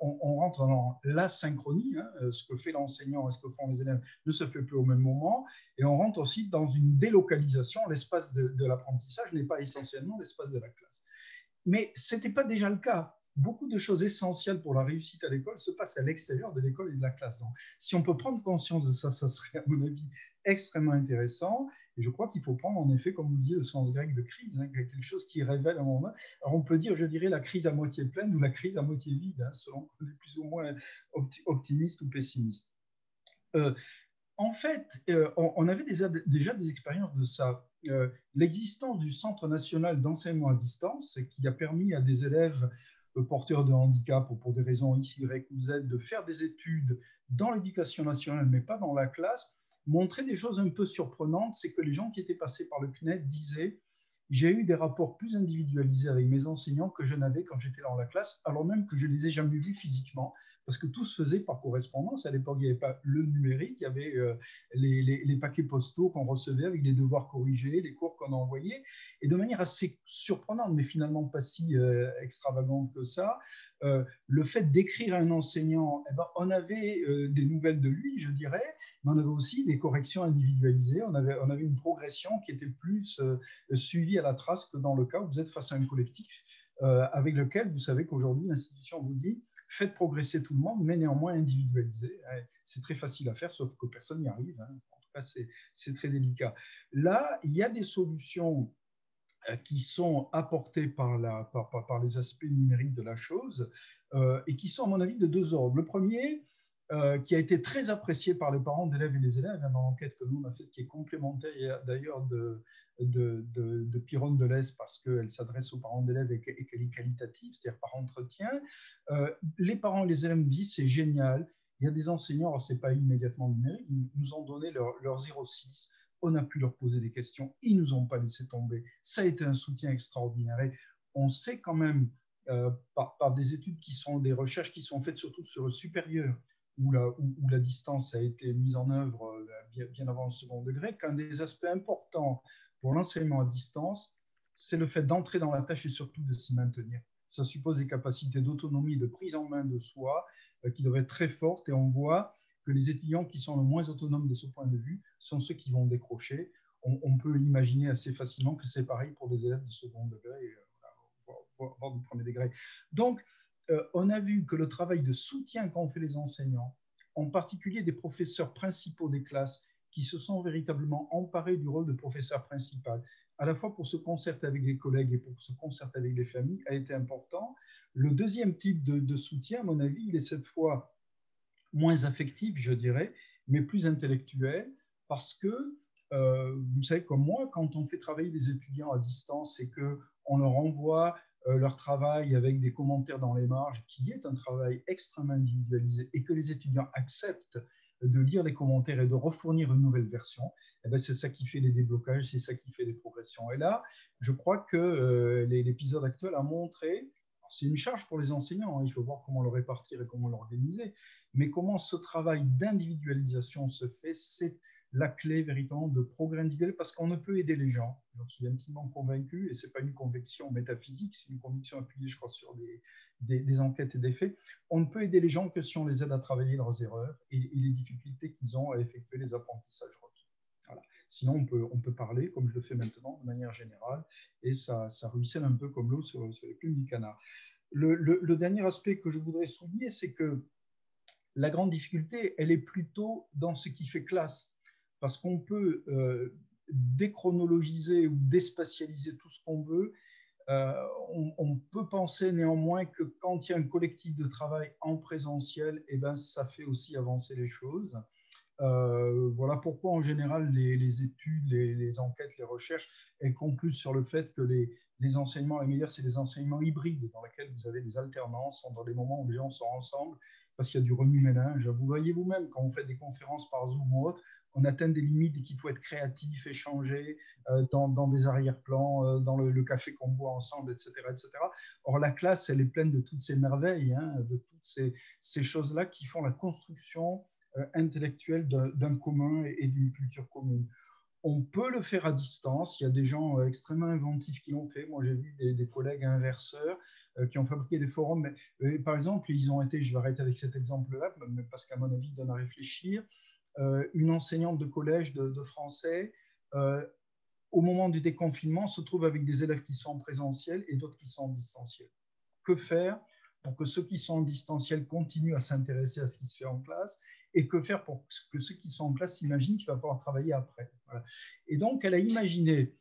on, on, rentre dans la synchronie, hein, euh, ce que fait l'enseignant et ce que font les élèves ne se fait plus au même moment, et on rentre aussi dans une délocalisation. L'espace de, l'apprentissage n'est pas essentiellement l'espace de la classe. Mais ce n'était pas déjà le cas. Beaucoup de choses essentielles pour la réussite à l'école se passent à l'extérieur de l'école et de la classe. Donc, si on peut prendre conscience de ça, ça serait, à mon avis, extrêmement intéressant. Et je crois qu'il faut prendre en effet, comme vous disiez, le sens grec de crise, hein, quelque chose qui révèle un moment. Alors on peut dire, je dirais, la crise à moitié pleine ou la crise à moitié vide, hein, selon qu'on est plus ou moins optimiste ou pessimiste. Euh, en fait, euh, on, avait déjà, des expériences de ça. Euh, l'existence du Centre national d'enseignement à distance, qui a permis à des élèves porteurs de handicap ou pour des raisons X, Y ou Z de faire des études dans l'éducation nationale, mais pas dans la classe, montrait des choses un peu surprenantes, c'est que les gens qui étaient passés par le CNED disaient j'ai eu des rapports plus individualisés avec mes enseignants que je n'avais quand j'étais dans la classe, alors même que je les ai jamais vus physiquement, parce que tout se faisait par correspondance. À l'époque, il n'y avait pas le numérique, il y avait euh, les, paquets postaux qu'on recevait avec les devoirs corrigés, les cours qu'on envoyait, et de manière assez surprenante, mais finalement pas si euh, extravagante que ça, euh, le fait d'écrire à un enseignant, eh ben, on avait des nouvelles de lui, je dirais, mais on avait aussi des corrections individualisées, on avait, une progression qui était plus suivie à la trace que dans le cas où vous êtes face à un collectif avec lequel vous savez qu'aujourd'hui l'institution vous dit faites progresser tout le monde, mais néanmoins individualisé. C'est très facile à faire, sauf que personne n'y arrive. Hein. En tout cas, c'est très délicat. Là, il y a des solutions euh, qui sont apportés par, la, par, les aspects numériques de la chose euh, et qui sont, à mon avis, de deux ordres. Le premier, euh, qui a été très apprécié par les parents d'élèves et les élèves hein, dans l'enquête que nous on a faite, qui est complémentaire d'ailleurs de, de, de, de Piron parce qu'elle s'adresse aux parents d'élèves et qu'elle est qualitative, c'est-à-dire par entretien. Euh, les parents et les élèves disent c'est génial. Il y a des enseignants, alors ce n'est pas immédiatement numérique, ils nous ont donné leur, leur 06 on a pu leur poser des questions, ils ne nous ont pas laissé tomber. Ça a été un soutien extraordinaire. Et on sait quand même, euh, par, des études qui sont des recherches qui sont faites surtout sur le supérieur, où la, distance a été mise en œuvre euh, bien, avant le second degré, qu'un des aspects importants pour l'enseignement à distance, c'est le fait d'entrer dans la tâche et surtout de s'y maintenir. Ça suppose des capacités d'autonomie, de prise en main de soi euh, qui doivent être très fortes et on voit que les étudiants qui sont le moins autonomes de ce point de vue sont ceux qui vont décrocher. On, peut imaginer assez facilement que c'est pareil pour des élèves de second degré, euh, voire, du premier degré. Donc, on a vu que le travail de soutien qu'ont fait les enseignants, en particulier des professeurs principaux des classes, qui se sont véritablement emparés du rôle de professeur principal, à la fois pour se concerter avec les collègues et pour se concerter avec les familles, a été important. Le deuxième type de, soutien, à mon avis, il est cette fois moins affectif, je dirais, mais plus intellectuel, parce que, euh, vous savez, comme moi, quand on fait travailler les étudiants à distance et qu'on leur envoie euh, leur travail avec des commentaires dans les marges, qui est un travail extrêmement individualisé, et que les étudiants acceptent de lire les commentaires et de refournir une nouvelle version, eh ben, c'est ça qui fait les déblocages, c'est ça qui fait les progressions. Et là, je crois que euh, l'épisode actuel a montré c'est une charge pour les enseignants, hein. il faut voir comment le répartir et comment l'organiser, mais comment ce travail d'individualisation se fait, c'est la clé véritablement de progrès individuel parce qu'on ne peut aider les gens. Je suis intimement convaincu, et ce n'est pas une conviction métaphysique, c'est une conviction appuyée, je crois, sur des, enquêtes et des faits. On ne peut aider les gens que si on les aide à travailler leurs erreurs et, les difficultés qu'ils ont à effectuer les apprentissages requis. Voilà. Sinon, on peut, on peut parler, comme je le fais maintenant, de manière générale, et ça, ça ruisselle un peu comme l'eau sur, les plumes du canard. Le dernier aspect que je voudrais souligner, c'est que la grande difficulté, elle est plutôt dans ce qui fait classe, parce qu'on peut euh, déchronologiser ou déspatialiser tout ce qu'on veut. Euh, on, peut penser néanmoins que quand il y a un collectif de travail en présentiel, eh ben, ça fait aussi avancer les choses. Euh, voilà pourquoi en général les, études, les, enquêtes, les recherches, elles concluent sur le fait que les, les enseignements les meilleurs, c'est des enseignements hybrides dans lesquels vous avez des alternances dans des moments où les gens sont ensemble parce qu'il y a du remue-ménage. Vous voyez vous-même, quand on fait des conférences par Zoom ou autre, on atteint des limites et qu'il faut être créatif, échanger euh, dans, dans, des arrière-plans, euh, dans le, café qu'on boit ensemble, etc., etc. Or, la classe, elle est pleine de toutes ces merveilles, hein, de toutes ces, choses-là qui font la construction euh, intellectuelle d'un commun et, d'une culture commune. On peut le faire à distance. Il y a des gens extrêmement inventifs qui l'ont fait. Moi, j'ai vu des, des collègues inverseurs qui ont fabriqué des forums. Mais, par exemple, ils ont été, je vais arrêter avec cet exemple-là, parce qu'à mon avis, il donne à réfléchir, une enseignante de collège de, français, au moment du déconfinement, se trouve avec des élèves qui sont en présentiel et d'autres qui sont en distanciel. Que faire pour que ceux qui sont en distanciel continuent à s'intéresser à ce qui se fait en classe et que faire pour que ceux qui sont en classe s'imaginent qu'il va falloir travailler après? Et donc, elle a imaginé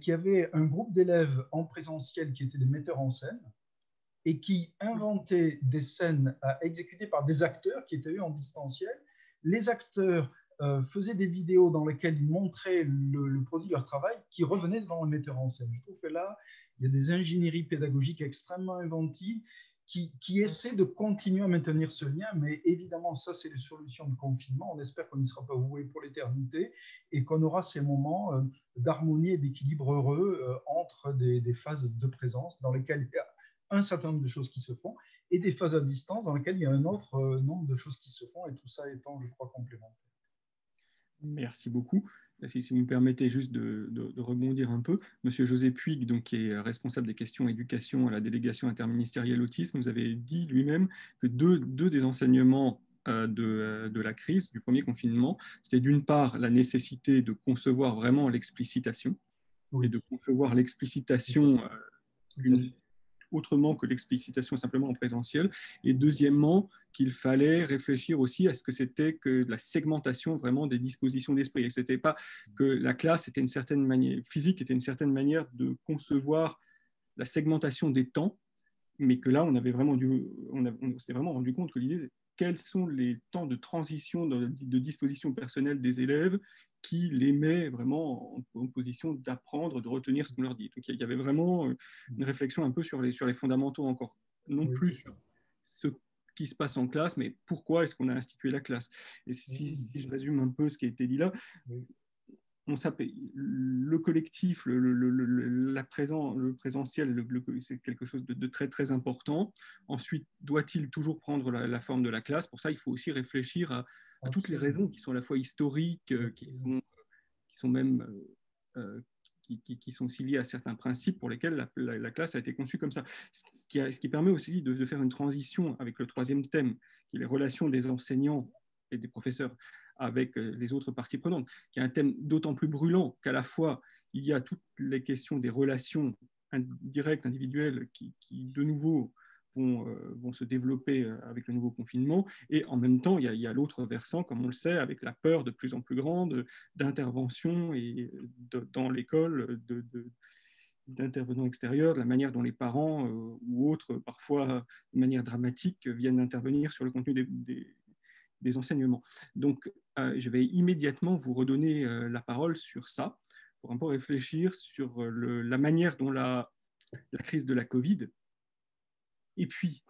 qu'il y avait un groupe d'élèves en présentiel qui étaient des metteurs en scène, et qui inventait des scènes à exécuter par des acteurs qui étaient eux en distanciel. Les acteurs euh, faisaient des vidéos dans lesquelles ils montraient le, produit de leur travail qui revenait devant le metteur en scène. Je trouve que là, il y a des ingénieries pédagogiques extrêmement inventives qui, essaient de continuer à maintenir ce lien, mais évidemment, ça, c'est les solutions de confinement. On espère qu'on n'y sera pas voué pour l'éternité et qu'on aura ces moments euh, d'harmonie et d'équilibre heureux euh, entre des, des, phases de présence dans lesquelles il y a un certain nombre de choses qui se font et des phases à distance dans lesquelles il y a un autre euh, nombre de choses qui se font et tout ça étant, je crois, complémentaire. Merci beaucoup. Si, vous me permettez juste de, rebondir un peu, Monsieur José Puig, donc, qui est responsable des questions éducation à la délégation interministérielle autisme, vous avez dit lui-même que deux, des enseignements euh, de, de, la crise, du premier confinement, c'était d'une part la nécessité de concevoir vraiment l'explicitation, et de concevoir l'explicitation euh, autrement que l'explicitation simplement en présentiel. Et deuxièmement, qu'il fallait réfléchir aussi à ce que c'était que la segmentation vraiment des dispositions d'esprit. Et c'était pas que la classe était une certaine manière, physique était une certaine manière de concevoir la segmentation des temps, mais que là, on avait vraiment dû, on, s'était vraiment rendu compte que l'idée quels sont les temps de transition de, disposition personnelle des élèves qui les met vraiment en, position d'apprendre, de retenir ce qu'on leur dit. Donc il y avait vraiment une réflexion un peu sur les, sur les fondamentaux encore, non plus sur ce qui se passe en classe, mais pourquoi est-ce qu'on a institué la classe? Et si, si, je résume un peu ce qui a été dit là, on le collectif, le, la présent, le présentiel, c'est quelque chose de, très très important. Ensuite, doit-il toujours prendre la, forme de la classe? Pour ça, il faut aussi réfléchir à, toutes les raisons qui sont à la fois historiques, euh, qui sont, qui sont même euh, euh, qui, qui, sont aussi liées à certains principes pour lesquels la, classe a été conçue comme ça. Ce qui, ce qui permet aussi de, de, faire une transition avec le troisième thème, qui est les relations des enseignants et des professeurs avec euh, les autres parties prenantes, qui est un thème d'autant plus brûlant qu'à la fois il y a toutes les questions des relations directes, individuelles, qui, de nouveau vont, euh, vont, se développer euh, avec le nouveau confinement, et en même temps il y a, l'autre versant, comme on le sait, avec la peur de plus en plus grande d'intervention dans l'école de, d'intervenants extérieurs, de la manière dont les parents ou autres, parfois de manière dramatique, viennent intervenir sur le contenu des, des enseignements. Donc, euh, je vais immédiatement vous redonner euh, la parole sur ça, pour un peu réfléchir sur euh, la manière dont la, la, crise de la Covid, et puis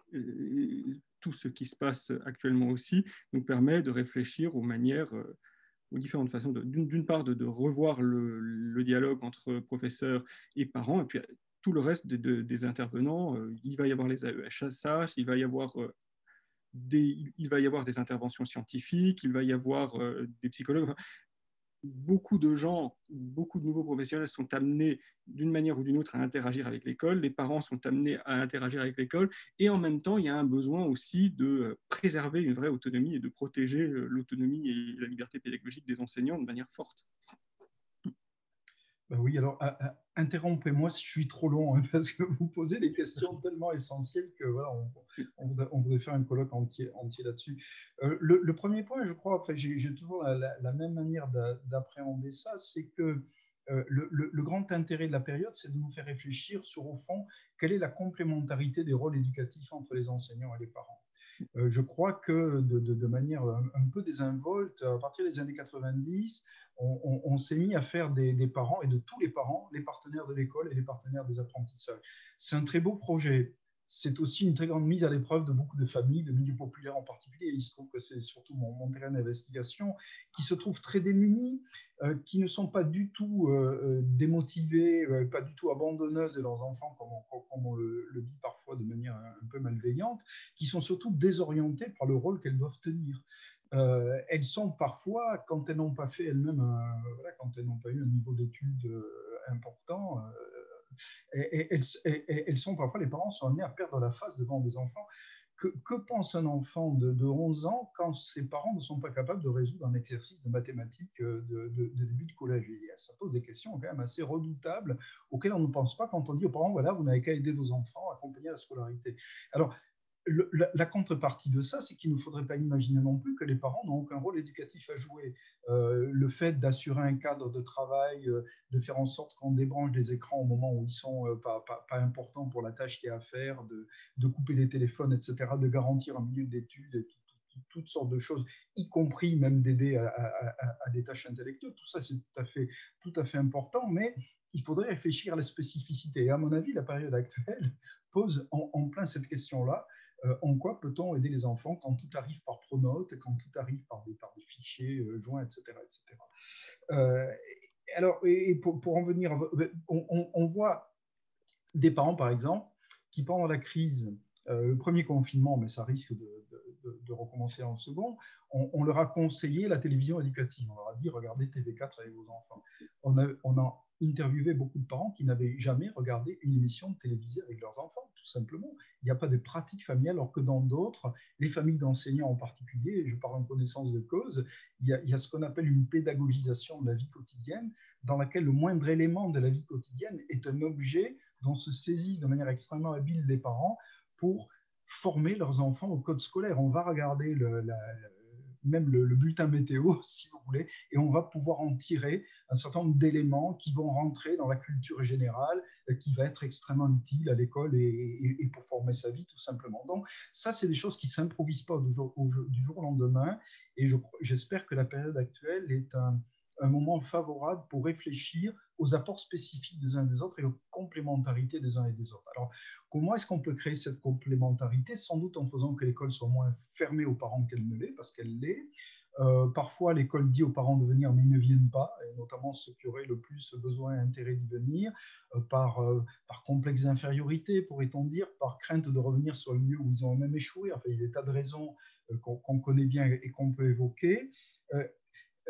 tout ce qui se passe actuellement aussi, nous permet de réfléchir aux manières, aux différentes façons, d'une part, de, revoir le, dialogue entre professeurs et parents, et puis tout le reste des intervenants. il va y avoir les AEHSH, il va y avoir il va y avoir des interventions scientifiques, il va y avoir euh, des psychologues. Beaucoup de gens, beaucoup de nouveaux professionnels sont amenés d'une manière ou d'une autre à interagir avec l'école, les parents sont amenés à interagir avec l'école, et en même temps, il y a un besoin aussi de euh, préserver une vraie autonomie et de protéger euh, l'autonomie et la liberté pédagogique des enseignants de manière forte. Ben oui, alors interrompez-moi si je suis trop long, hein, (laughs) parce que vous posez des questions (laughs) tellement essentielles que voilà, on, voudrait, faire un colloque entier, entier là-dessus. Euh, le, premier point, je crois, enfin, j'ai toujours la, même manière d'appréhender ça, c'est que euh, le, le, grand intérêt de la période, c'est de nous faire réfléchir sur, au fond, quelle est la complémentarité des rôles éducatifs entre les enseignants et les parents. Euh, je crois que de, manière un, peu désinvolte, à partir des années 90, on, s'est mis à faire des, parents et de tous les parents, les partenaires de l'école et les partenaires des apprentissages. C'est un très beau projet c'est aussi une très grande mise à l'épreuve de beaucoup de familles, de milieux populaires en particulier. Il se trouve que c'est surtout mon, terrain d'investigation, qui se trouvent très démunis, euh, qui ne sont pas du tout euh, euh, démotivés, pas du tout abandonneuses de leurs enfants, comme on, le, dit parfois de manière un peu malveillante, qui sont surtout désorientées par le rôle qu'elles doivent tenir. elles sont parfois, quand elles n'ont pas fait elles-mêmes, quand elles n'ont pas eu un niveau d'études important, et, elles sont parfois, les parents sont amenés à perdre la face devant des enfants. Que, pense un enfant de, de, 11 ans quand ses parents ne sont pas capables de résoudre un exercice de mathématiques euh, de, de, début de collège? Ça pose des questions quand même assez redoutables auxquelles on ne pense pas quand on dit aux parents, voilà, vous n'avez qu'à aider vos enfants à accompagner la scolarité. Alors, la, contrepartie de ça, c'est qu'il ne faudrait pas imaginer non plus que les parents n'ont aucun rôle éducatif à jouer. Euh, le fait d'assurer un cadre de travail, euh, de faire en sorte qu'on débranche des écrans au moment où ils sont euh, pas, importants pour la tâche qui est à faire, de, couper les téléphones, etc., de garantir un milieu d'études, toutes sortes de choses, y compris même d'aider à, des tâches intellectuelles. Tout ça, c'est tout à fait, tout à fait important, mais il faudrait réfléchir à la spécificité. Et à mon avis, la période actuelle (laughs) pose en plein cette question-là. Euh, en quoi peut-on aider les enfants quand tout arrive par pronote, quand tout arrive par des, fichiers euh, joints, etc. etc. Euh, alors, pour, en venir, on, voit des parents, par exemple, qui pendant la crise, le premier confinement, mais ça risque de, recommencer en second, on, leur a conseillé la télévision éducative. On leur a dit, regardez TV4 avec vos enfants. Interviewé beaucoup de parents qui n'avaient jamais regardé une émission de télévision avec leurs enfants, tout simplement. Il n'y a pas de pratique familiale, alors que dans d'autres, les familles d'enseignants en particulier, je parle en connaissance de cause, il y a, ce qu'on appelle une pédagogisation de la vie quotidienne, dans laquelle le moindre élément de la vie quotidienne est un objet dont se saisissent de manière extrêmement habile les parents pour former leurs enfants au code scolaire. On va regarder la, même le, bulletin météo, (laughs) si vous voulez, et on va pouvoir en tirer un certain nombre d'éléments qui vont rentrer dans la culture générale, euh, qui va être extrêmement utile à l'école et, pour former sa vie, tout simplement. Donc, ça, c'est des choses qui ne s'improvisent pas du jour, au, du jour au lendemain, et j'espère que la période actuelle est un, un moment favorable pour réfléchir aux apports spécifiques des uns et des autres et aux complémentarités des uns et des autres. Alors, comment est-ce qu'on peut créer cette complémentarité? Sans doute en faisant que l'école soit moins fermée aux parents qu'elle ne l'est, parce qu'elle l'est. Euh, parfois, l'école dit aux parents de venir, mais ils ne viennent pas, et notamment ceux qui auraient le plus besoin et intérêt d'y venir, euh, par, euh, par complexe d'infériorité, pourrait-on dire, par crainte de revenir sur le lieu où ils ont même échoué. Enfin, il y a des tas de raisons qu'on connaît bien et qu'on peut évoquer.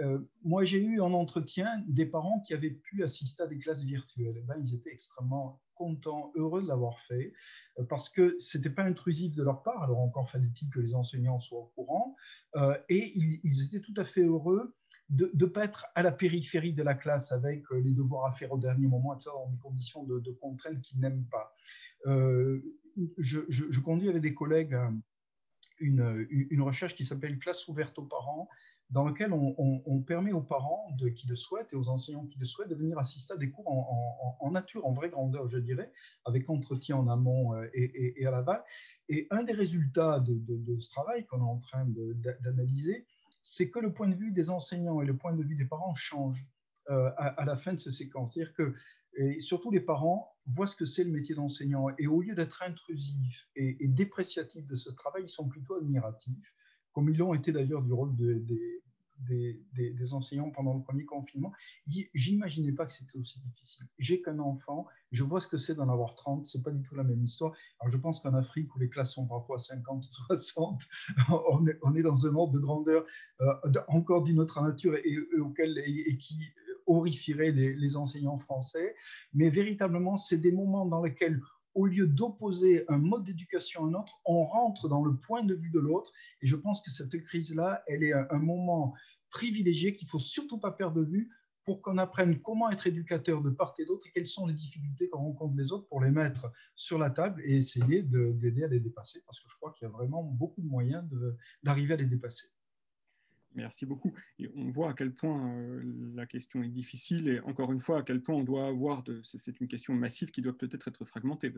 Euh, moi, j'ai eu en entretien des parents qui avaient pu assister à des classes virtuelles. Eh ben, ils étaient extrêmement contents, heureux de l'avoir fait, euh, parce que ce n'était pas intrusif de leur part, alors encore fallait-il que les enseignants soient au courant, euh, et ils, étaient tout à fait heureux de ne pas être à la périphérie de la classe avec les devoirs à faire au dernier moment, etc., dans des conditions de, de contraintes qu'ils n'aiment pas. Je, conduis avec des collègues une, une recherche qui s'appelle Classe ouverte aux parents, dans lequel on, permet aux parents qui le souhaitent et aux enseignants qui le souhaitent de venir assister à des cours en, nature, en vraie grandeur, je dirais, avec entretien en amont euh, et, et, à l'aval. Et un des résultats de, ce travail qu'on est en train d'analyser, c'est que le point de vue des enseignants et le point de vue des parents changent euh, à, la fin de ces séquences. C'est-à-dire que et surtout les parents voient ce que c'est le métier d'enseignant et au lieu d'être intrusifs et, et, dépréciatifs de ce travail, ils sont plutôt admiratifs comme ils l'ont été d'ailleurs du rôle des, enseignants pendant le premier confinement. J'imaginais pas que c'était aussi difficile. J'ai qu'un enfant, je vois ce que c'est d'en avoir 30, c'est pas du tout la même histoire. Alors je pense qu'en Afrique, où les classes sont parfois 50 ou 60, on est, dans un ordre de grandeur euh, encore d'une autre nature et, et, qui horrifierait les enseignants français. Mais véritablement, c'est des moments dans lesquels au lieu d'opposer un mode d'éducation à un autre, on rentre dans le point de vue de l'autre. Et je pense que cette crise-là, elle est un moment privilégié qu'il faut surtout pas perdre de vue pour qu'on apprenne comment être éducateur de part et d'autre et quelles sont les difficultés qu'on rencontre les autres pour les mettre sur la table et essayer d'aider à les dépasser. Parce que je crois qu'il y a vraiment beaucoup de moyens d'arriver à les dépasser. Merci beaucoup. On voit à quel point euh, la question est difficile et encore une fois à quel point on doit avoir, de, c'est une question massive qui doit peut-être être fragmentée.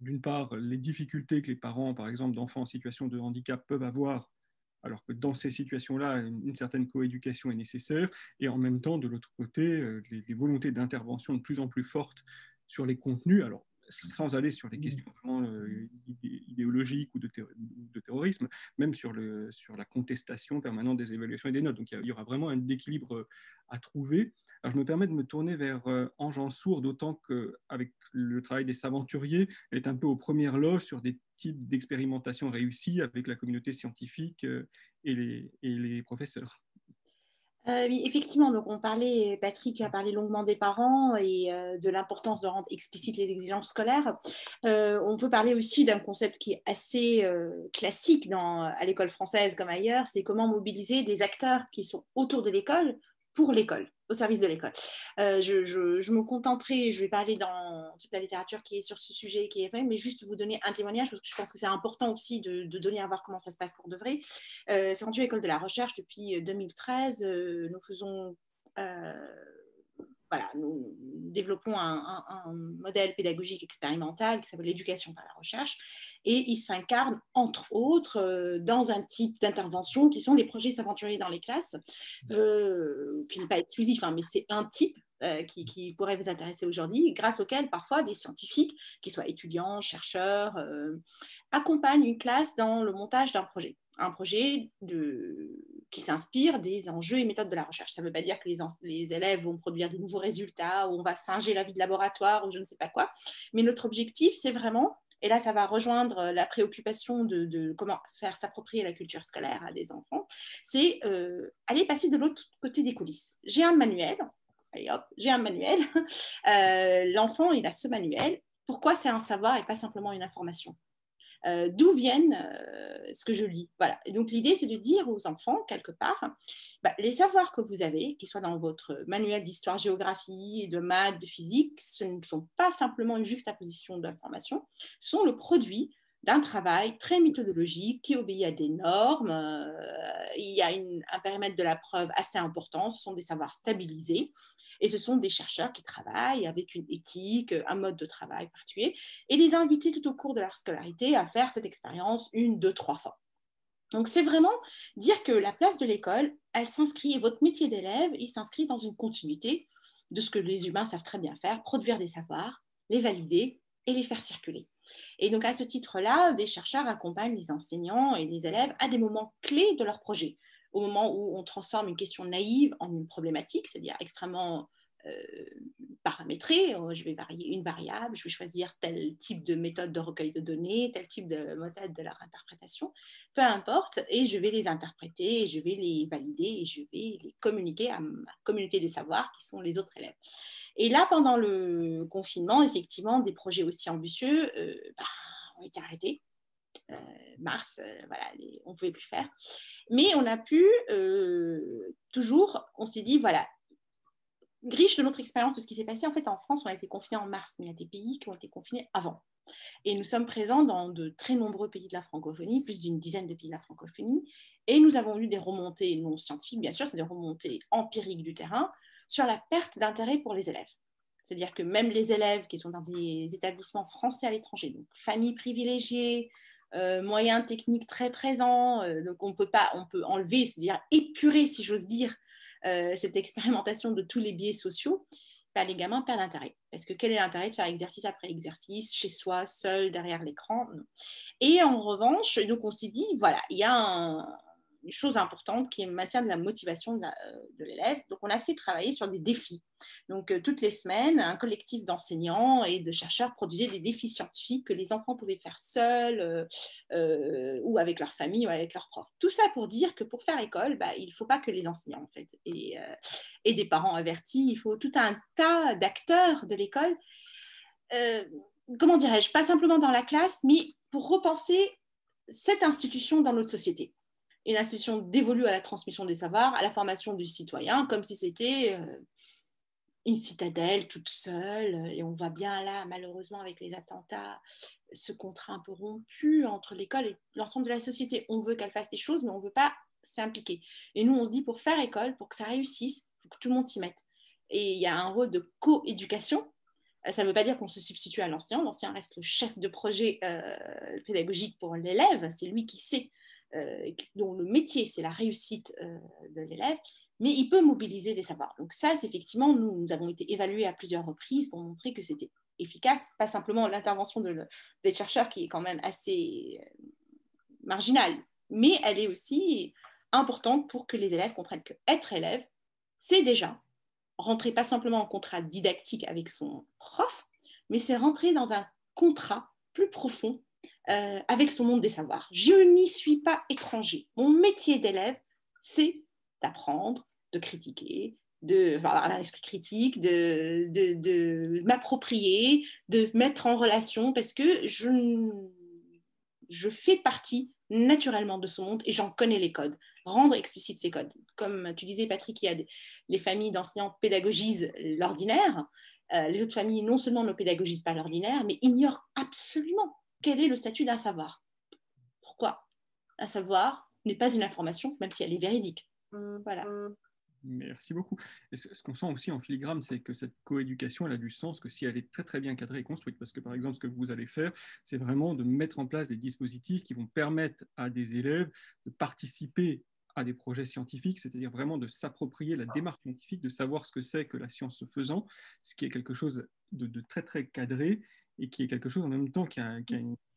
D'une part, les difficultés que les parents, par exemple, d'enfants en situation de handicap peuvent avoir, alors que dans ces situations-là, une, certaine coéducation est nécessaire, et en même temps, de l'autre côté, euh, les, les volontés d'intervention de plus en plus fortes sur les contenus. Alors, sans aller sur les questions euh, idéologiques ou de, terrorisme, même sur, le, sur la contestation permanente des évaluations et des notes. Donc il y, aura vraiment un équilibre euh, à trouver. Alors je me permets de me tourner vers euh, Ange Sourd, d'autant qu'avec le travail des saventuriers, elle est un peu aux premières loges sur des types d'expérimentation réussies avec la communauté scientifique et les, et les professeurs. Euh, oui, effectivement, donc on parlait, Patrick a parlé longuement des parents et euh, de l'importance de rendre explicites les exigences scolaires. Euh, on peut parler aussi d'un concept qui est assez classique dans, à l'école française comme ailleurs, c'est comment mobiliser des acteurs qui sont autour de l'école pour l'école, au service de l'école. Euh, je, me contenterai, je vais parler dans toute la littérature qui est sur ce sujet, qui est mais juste vous donner un témoignage, parce que je pense que c'est important aussi de, donner à voir comment ça se passe pour de vrai. Euh, c'est rendu l'école de la recherche depuis 2013. Euh, nous faisons nous développons un, modèle pédagogique expérimental qui s'appelle l'éducation par la recherche, et il s'incarne entre autres euh, dans un type d'intervention qui sont les projets s'aventuriers dans les classes, euh, qui n'est pas exclusif, hein, mais c'est un type euh, qui, pourrait vous intéresser aujourd'hui, grâce auquel parfois des scientifiques, qui soient étudiants, chercheurs, accompagnent une classe dans le montage d'un projet. Un projet de, qui s'inspire des enjeux et méthodes de la recherche. Ça ne veut pas dire que les, élèves vont produire des nouveaux résultats ou on va singer la vie de laboratoire ou je ne sais pas quoi. Mais notre objectif, c'est vraiment, et là ça va rejoindre la préoccupation de, comment faire s'approprier la culture scolaire à des enfants, c'est euh, aller passer de l'autre côté des coulisses. J'ai un manuel, allez hop, j'ai un manuel. (laughs) Euh, l'enfant, il a ce manuel. Pourquoi c'est un savoir et pas simplement une information? Euh, d'où viennent euh, ce que je lis. Voilà. Donc l'idée, c'est de dire aux enfants, quelque part, bah, les savoirs que vous avez, qu'ils soient dans votre manuel d'histoire-géographie, de maths, de physique, ce ne sont pas simplement une juxtaposition d'informations, sont le produit d'un travail très méthodologique qui obéit à des normes, euh, il y a un périmètre de la preuve assez important, ce sont des savoirs stabilisés, et ce sont des chercheurs qui travaillent avec une éthique, un mode de travail particulier, et les inviter tout au cours de leur scolarité à faire cette expérience une, deux, trois fois. Donc, c'est vraiment dire que la place de l'école, elle s'inscrit, et votre métier d'élève, il s'inscrit dans une continuité de ce que les humains savent très bien faire, produire des savoirs, les valider et les faire circuler. Et donc, à ce titre-là, des chercheurs accompagnent les enseignants et les élèves à des moments clés de leur projet. Au moment où on transforme une question naïve en une problématique, c'est-à-dire extrêmement euh, paramétrer. Euh, je vais varier une variable, je vais choisir tel type de méthode de recueil de données, tel type de méthode de leur interprétation, peu importe, et je vais les interpréter, je vais les valider et je vais les communiquer à ma communauté des savoirs qui sont les autres élèves. Et là, pendant le confinement, effectivement, des projets aussi ambitieux euh, bah, ont été arrêtés. mars, voilà, on ne pouvait plus faire. Mais on a pu toujours, on s'est dit, voilà, riche de notre expérience de ce qui s'est passé. En fait, en France, on a été confinés en mars, mais il y a des pays qui ont été confinés avant. Et nous sommes présents dans de très nombreux pays de la francophonie, plus d'une dizaine de pays de la francophonie. Et nous avons eu des remontées non scientifiques, bien sûr, c'est des remontées empiriques du terrain, sur la perte d'intérêt pour les élèves. C'est-à-dire que même les élèves qui sont dans des établissements français à l'étranger, donc familles privilégiées, euh, moyens techniques très présents, euh, donc on peut pas, on peut enlever, c'est-à-dire épurer, si j'ose dire, euh, cette expérimentation de tous les biais sociaux, bah, les gamins perdent intérêt. Parce que quel est l'intérêt de faire exercice après exercice, chez soi, seul, derrière l'écran? Et en revanche, donc on s'est dit, voilà, il y a un, chose importante qui est le maintien de la motivation de euh, l'élève. Donc, on a fait travailler sur des défis. Donc, euh, toutes les semaines, un collectif d'enseignants et de chercheurs produisait des défis scientifiques que les enfants pouvaient faire seuls euh, ou avec leur famille ou avec leurs profs. Tout ça pour dire que pour faire école, bah, il ne faut pas que les enseignants, en fait, et des parents avertis, il faut tout un tas d'acteurs de l'école. comment dirais-je? Pas simplement dans la classe, mais pour repenser cette institution dans notre société une institution dévolue à la transmission des savoirs, à la formation du citoyen, comme si c'était euh, une citadelle toute seule. Et on voit bien là, malheureusement, avec les attentats, ce contrat un peu rompu entre l'école et l'ensemble de la société. On veut qu'elle fasse des choses, mais on ne veut pas s'impliquer. Et nous, on se dit, pour faire école, pour que ça réussisse, il que tout le monde s'y mette. Et il y a un rôle de co-éducation. Ça ne veut pas dire qu'on se substitue à l'enseignant. L'enseignant reste le chef de projet euh, pédagogique pour l'élève. C'est lui qui sait euh, dont le métier, c'est la réussite euh, de l'élève, mais il peut mobiliser des savoirs. Donc ça, c'est effectivement, nous, nous avons été évalués à plusieurs reprises pour montrer que c'était efficace, pas simplement l'intervention de des chercheurs qui est quand même assez euh, marginale, mais elle est aussi importante pour que les élèves comprennent que être élève, c'est déjà rentrer pas simplement en contrat didactique avec son prof, mais c'est rentrer dans un contrat plus profond euh, avec son monde des savoirs. Je n'y suis pas étranger. Mon métier d'élève, c'est d'apprendre, de critiquer, de avoir un esprit critique, de, m'approprier, de mettre en relation, parce que je, je fais partie naturellement de ce monde et j'en connais les codes. Rendre explicite ces codes. Comme tu disais, Patrick, il y a les familles d'enseignants pédagogisent l'ordinaire. Euh, les autres familles, non seulement ne pédagogisent pas l'ordinaire, mais ignorent absolument quel est le statut d'un savoir? Pourquoi? Un savoir n'est pas une information, même si elle est véridique. Voilà. Merci beaucoup. ce, qu'on sent aussi en filigrane, c'est que cette coéducation, elle a du sens que si elle est très très bien cadrée et construite. Parce que par exemple, ce que vous allez faire, c'est vraiment de mettre en place des dispositifs qui vont permettre à des élèves de participer à des projets scientifiques, c'est-à-dire vraiment de s'approprier la démarche scientifique, de savoir ce que c'est que la science se faisant, ce qui est quelque chose de, de très très cadré et qui est quelque chose en même temps qui a,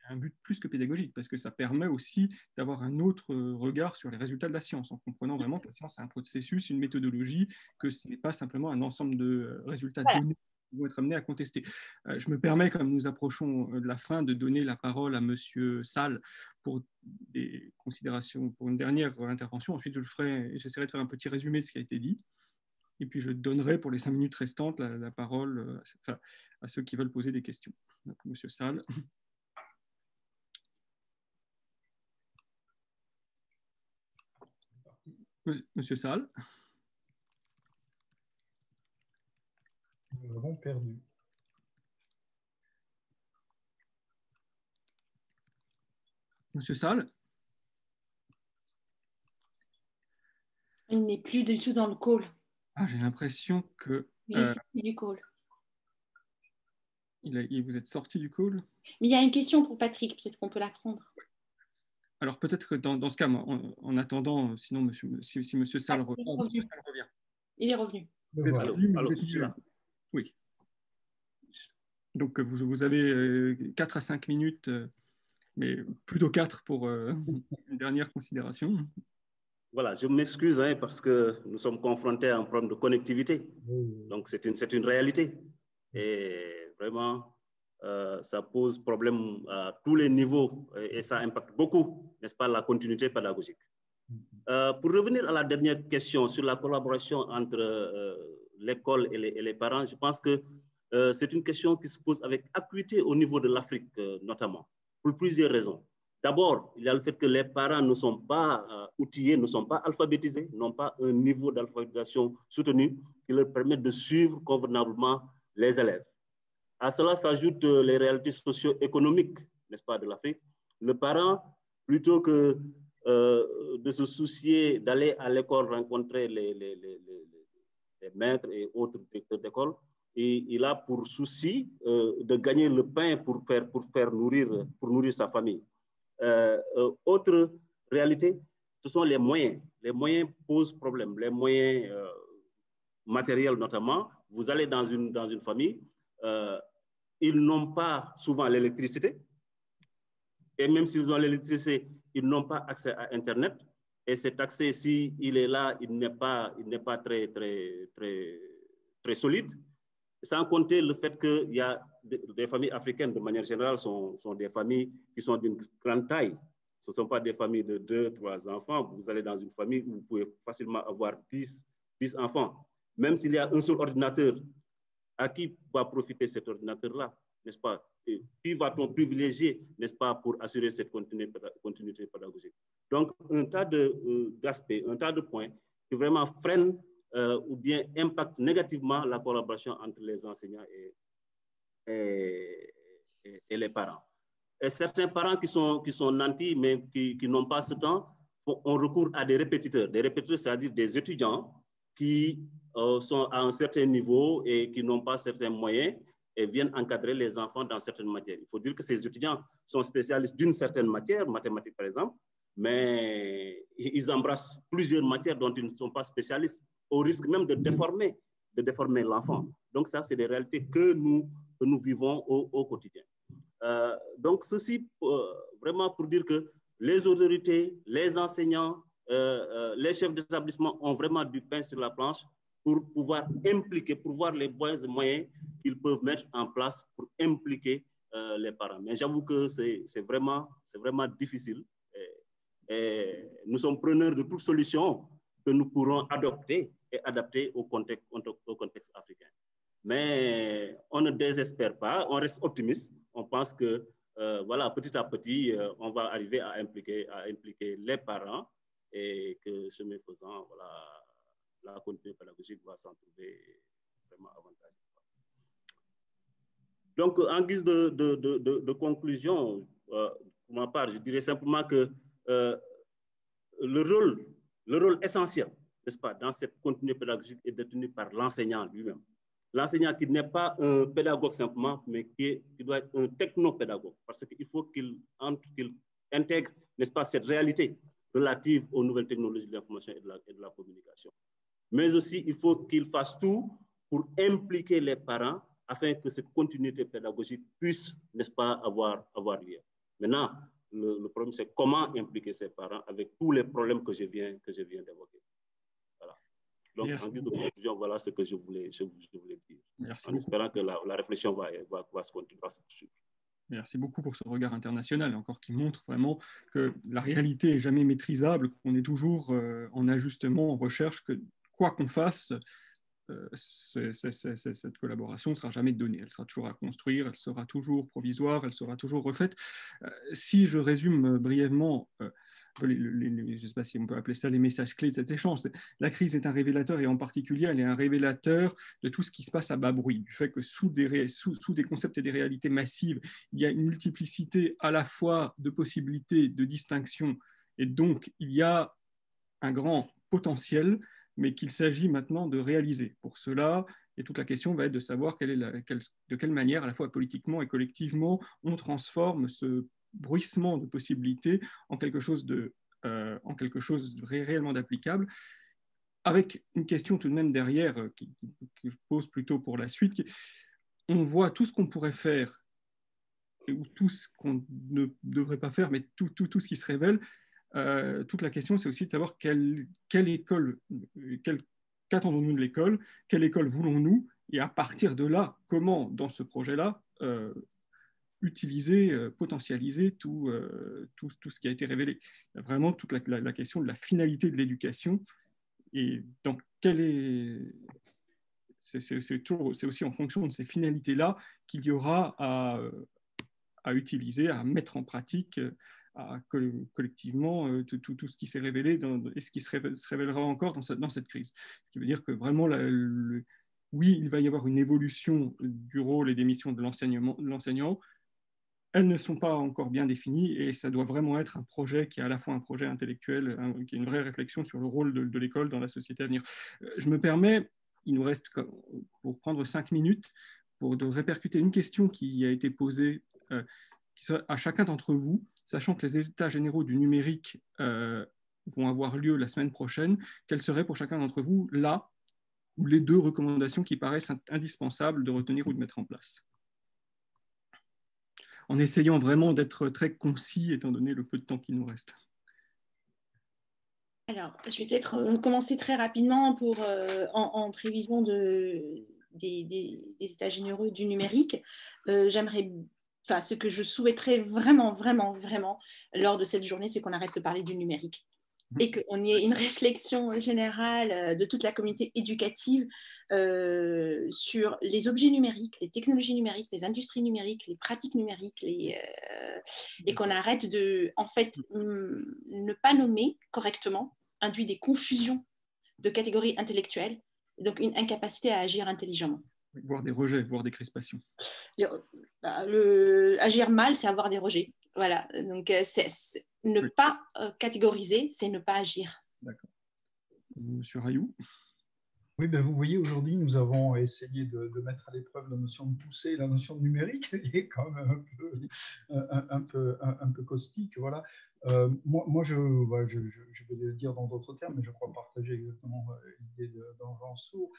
un but plus que pédagogique, parce que ça permet aussi d'avoir un autre regard sur les résultats de la science, en comprenant vraiment que la science est un processus, une méthodologie, que ce n'est pas simplement un ensemble de résultats donnés qui vont être amenés à contester. Euh, je me permets, comme nous approchons de la fin, de donner la parole à Monsieur Salle pour des considérations, pour une dernière intervention. Ensuite, je le ferai, j'essaierai de faire un petit résumé de ce qui a été dit. Et puis, je donnerai pour les cinq minutes restantes la, parole euh, à ceux qui veulent poser des questions. Monsieur Salle. Monsieur Salle. Nous avons perdu. Monsieur Salle Il n'est plus du tout dans le call. Ah, j'ai l'impression que. Il est sorti du call. Il vous êtes sorti du call? Mais il y a une question pour Patrick, peut-être qu'on peut la prendre. Alors peut-être que dans, ce cas, en, attendant, sinon monsieur, si, si Monsieur Salle, revient, Il est revenu. Vous êtes revenu, vous êtes là. Oui. Donc vous, vous avez 4 à 5 minutes, euh, mais plutôt 4 pour euh, (laughs) une dernière considération. Voilà, je m'excuse hein, parce que nous sommes confrontés à un problème de connectivité. Donc c'est une, une réalité. Et vraiment, euh, ça pose problème à tous les niveaux et, ça impacte beaucoup, n'est-ce pas, la continuité pédagogique. Euh, pour revenir à la dernière question sur la collaboration entre euh, l'école et, et, les parents, je pense que c'est une question qui se pose avec acuité au niveau de l'Afrique notamment, pour plusieurs raisons. D'abord, il y a le fait que les parents ne sont pas outillés, ne sont pas alphabétisés, n'ont pas un niveau d'alphabétisation soutenu qui leur permet de suivre convenablement les élèves. À cela s'ajoutent euh, les réalités socio-économiques, n'est-ce pas, de l'Afrique. Le parent, plutôt que euh, de se soucier d'aller à l'école rencontrer les, maîtres et autres directeurs d'école, il a pour souci euh, de gagner le pain pour faire, pour faire nourrir, pour nourrir sa famille. autre réalité, ce sont les moyens. Les moyens posent problème. Les moyens matériels notamment. Vous allez dans une, dans une famille, euh, ils n'ont pas souvent l'électricité. Et même s'ils ont l'électricité, ils n'ont pas accès à Internet. Et cet accès, s'il il est là, il n'est pas, il n'est pas très, très, très, très solide. Sans compter le fait qu'il y a des, familles africaines, de manière générale, sont, sont des familles qui sont d'une grande taille. Ce ne sont pas des familles de deux, trois enfants. Vous allez dans une famille où vous pouvez facilement avoir 10, 10 enfants. Même s'il y a un seul ordinateur à qui va profiter cet ordinateur-là, n'est-ce pas? Qui va-t-on privilégier, n'est-ce pas, pour assurer cette continuité pédagogique? Donc, un tas euh, d'aspects, un tas de points qui vraiment freinent euh, ou bien impactent négativement la collaboration entre les enseignants et, les parents. Et certains parents qui sont, qui nantis, mais qui n'ont pas ce temps, ont recours à des répétiteurs. Des répétiteurs, c'est-à-dire des étudiants qui euh, sont à un certain niveau et qui n'ont pas certains moyens et viennent encadrer les enfants dans certaines matières. Il faut dire que ces étudiants sont spécialistes d'une certaine matière, mathématiques par exemple, mais ils embrassent plusieurs matières dont ils ne sont pas spécialistes, au risque même de déformer, de déformer l'enfant. Donc ça, c'est des réalités que nous, nous vivons au, au quotidien. Euh, donc ceci, euh, vraiment pour dire que les autorités, les enseignants, les chefs d'établissement ont vraiment du pain sur la planche pour pouvoir impliquer, pour voir les moyens qu'ils peuvent mettre en place pour impliquer euh, les parents. Mais j'avoue que c'est vraiment, vraiment difficile. Nous sommes preneurs de toutes solutions que nous pourrons adopter et adapter au contexte, africain. Mais on ne désespère pas, on reste optimiste. On pense que, euh, voilà, petit à petit, euh, on va arriver à impliquer les parents et que, chemin faisant, voilà, la continuité pédagogique va s'en trouver vraiment avantageux. Donc, en guise de, conclusion, euh, pour ma part, je dirais simplement que euh, le, rôle, le rôle essentiel, n'est-ce pas, dans cette continuité pédagogique est détenu par l'enseignant lui-même. L'enseignant qui n'est pas un pédagogue simplement, mais qui doit être un technopédagogue, parce qu'il faut qu'il qu'il intègre, n'est-ce pas, cette réalité relative aux nouvelles technologies de l'information et, et de la communication mais aussi il faut qu'il fasse tout pour impliquer les parents afin que cette continuité pédagogique puisse, n'est-ce pas, avoir, avoir lieu. Maintenant, le, problème, c'est comment impliquer ces parents avec tous les problèmes que je viens, que je viens d'évoquer. Voilà. Donc, en guise de conclusion, voilà ce que je voulais, je, voulais dire. Merci en espérant que la, réflexion va, va, va, se continuer, à se poursuivre. Merci beaucoup pour ce regard international, encore qui montre vraiment que la réalité est jamais maîtrisable, qu'on est toujours euh, en ajustement, en recherche, que quoi qu'on fasse, euh, cette collaboration ne sera jamais donnée. Elle sera toujours à construire, elle sera toujours provisoire, elle sera toujours refaite. Euh, si je résume brièvement, je ne sais pas si on peut appeler ça les messages clés de cet échange, la crise est un révélateur et en particulier elle est un révélateur de tout ce qui se passe à bas bruit, du fait que sous des, concepts et des réalités massives, il y a une multiplicité à la fois de possibilités, de distinctions, et donc il y a un grand potentiel, mais qu'il s'agit maintenant de réaliser. Pour cela, et toute la question va être de savoir de quelle manière, à la fois politiquement et collectivement, on transforme ce bruissement de possibilités en quelque chose de, euh, en quelque chose de réellement d'applicable, avec une question tout de même derrière euh, que je pose plutôt pour la suite. On voit tout ce qu'on pourrait faire ou tout ce qu'on ne devrait pas faire, mais tout, tout, tout ce qui se révèle. Euh, toute la question, c'est aussi de savoir quelle, quelle école, qu'attendons-nous de l'école, quelle école voulons-nous, et à partir de là, comment, dans ce projet-là, utiliser, euh, potentialiser tout, tout, tout, ce qui a été révélé. Il y a vraiment toute la, question de la finalité de l'éducation et dans quelle est. C'est aussi en fonction de ces finalités-là qu'il y aura à, à utiliser, à mettre en pratique à, collectivement euh, tout, tout, ce qui s'est révélé et ce qui se, révélera encore dans cette, dans cette, crise. Ce qui veut dire que vraiment, oui, il va y avoir une évolution du rôle et des missions de l'enseignant. Elles ne sont pas encore bien définies et ça doit vraiment être un projet qui est à la fois un projet intellectuel, qui est une vraie réflexion sur le rôle de, l'école dans la société à venir. Euh, je me permets, il nous reste pour prendre cinq minutes pour de répercuter une question qui a été posée euh, à chacun d'entre vous, sachant que les états généraux du numérique euh, vont avoir lieu la semaine prochaine, quelles seraient pour chacun d'entre vous là ou les deux recommandations qui paraissent indispensables de retenir ou de mettre en place? En essayant vraiment d'être très concis étant donné le peu de temps qui nous reste. Alors, je vais peut-être euh, commencer très rapidement pour, en, prévision de, des, des, états généraux du numérique. J'aimerais enfin, ce que je souhaiterais vraiment, vraiment, vraiment lors de cette journée, c'est qu'on arrête de parler du numérique. Et qu'on y ait une réflexion générale euh, de toute la communauté éducative euh, sur les objets numériques, les technologies numériques, les industries numériques, les pratiques numériques, les, euh, et qu'on arrête de, en fait, ne pas nommer correctement induit des confusions de catégories intellectuelles, donc une incapacité à agir intelligemment voire des rejets, voire des crispations. Bah, le, agir mal, c'est avoir des rejets. Voilà. Donc, c'est, ne pas euh, catégoriser, c'est ne pas agir. D'accord. Monsieur Rayou? Oui, ben vous voyez, aujourd'hui, nous avons essayé de, mettre à l'épreuve la notion de poussée et la notion de numérique, (laughs) qui est quand même un peu, un, peu, un, peu caustique. Voilà. Euh, moi, moi je, vais le dire dans d'autres termes, mais je crois partager exactement l'idée d'Engenceau.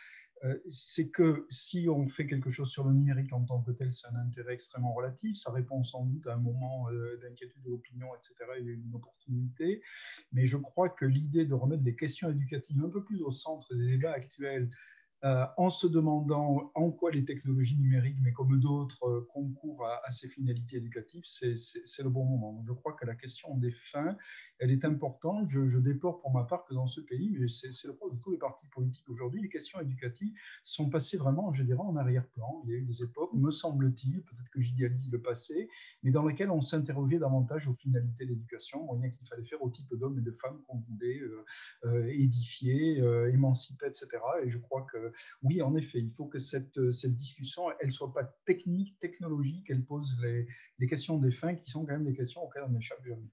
Euh, c'est que si on fait quelque chose sur le numérique en tant que tel, c'est un intérêt extrêmement relatif. Ça répond sans doute à un moment euh, d'inquiétude de l'opinion, etc. A une opportunité. Mais je crois que l'idée de remettre des questions éducatives un peu plus au centre des débats actuels euh, en se demandant en quoi les technologies numériques, mais comme d'autres, euh, concourent à, ces finalités éducatives, c'est le bon moment. je crois que la question des fins, elle est importante. Je, déplore pour ma part que dans ce pays, mais c'est le rôle de tous les partis politiques aujourd'hui, les questions éducatives sont passées vraiment, je dirais, en arrière-plan. Il y a eu des époques, me semble-t-il, peut-être que j'idéalise le passé, mais dans lesquelles on s'interrogeait davantage aux finalités de l'éducation, lien qu'il fallait faire au type d'hommes et de femmes qu'on voulait euh, édifier, émanciper, etc. Et je crois que oui, en effet, il faut que cette, cette discussion, elle ne soit pas technique, technologique, elle pose les, questions des fins qui sont quand même des questions auxquelles on n'échappe jamais.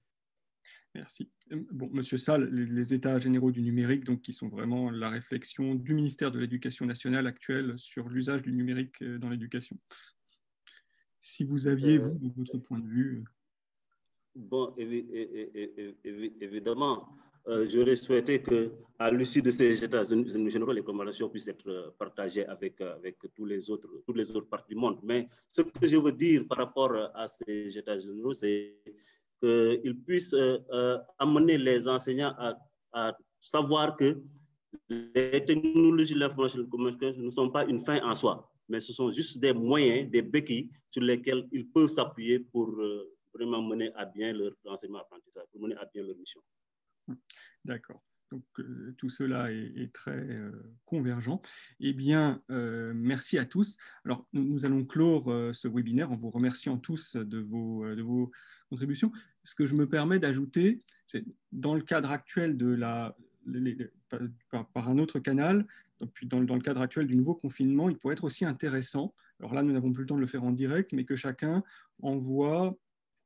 Merci. Bon, Monsieur Salle, les, états généraux du numérique, donc, qui sont vraiment la réflexion du ministère de l'Éducation nationale actuelle sur l'usage du numérique euh, dans l'éducation. Si vous aviez, vous, de votre point de vue. Euh, bon, évidemment, euh, j'aurais souhaité qu'à l'issue de ces états généraux, les recommandations puissent être euh, partagées avec, euh, avec tous, les autres, tous les autres parties du monde. Mais ce que je veux dire par rapport à ces états généraux, c'est qu'ils puissent amener les enseignants à, à, savoir que les technologies de l'information et de la communication ne sont pas une fin en soi, mais ce sont juste des moyens, des béquilles sur lesquels ils peuvent s'appuyer pour vraiment mener à bien leur enseignement apprentissage, pour mener à bien leur mission. D'accord. Donc euh, tout cela est, très euh, convergent. Eh bien, euh, merci à tous. Alors, nous, allons clore ce webinaire en vous remerciant tous de vos, de vos, contributions. Ce que je me permets d'ajouter, c'est dans le cadre actuel de la, par, un autre canal, donc, dans, dans, le cadre actuel du nouveau confinement, il pourrait être aussi intéressant. Alors là, nous n'avons plus le temps de le faire en direct, mais que chacun envoie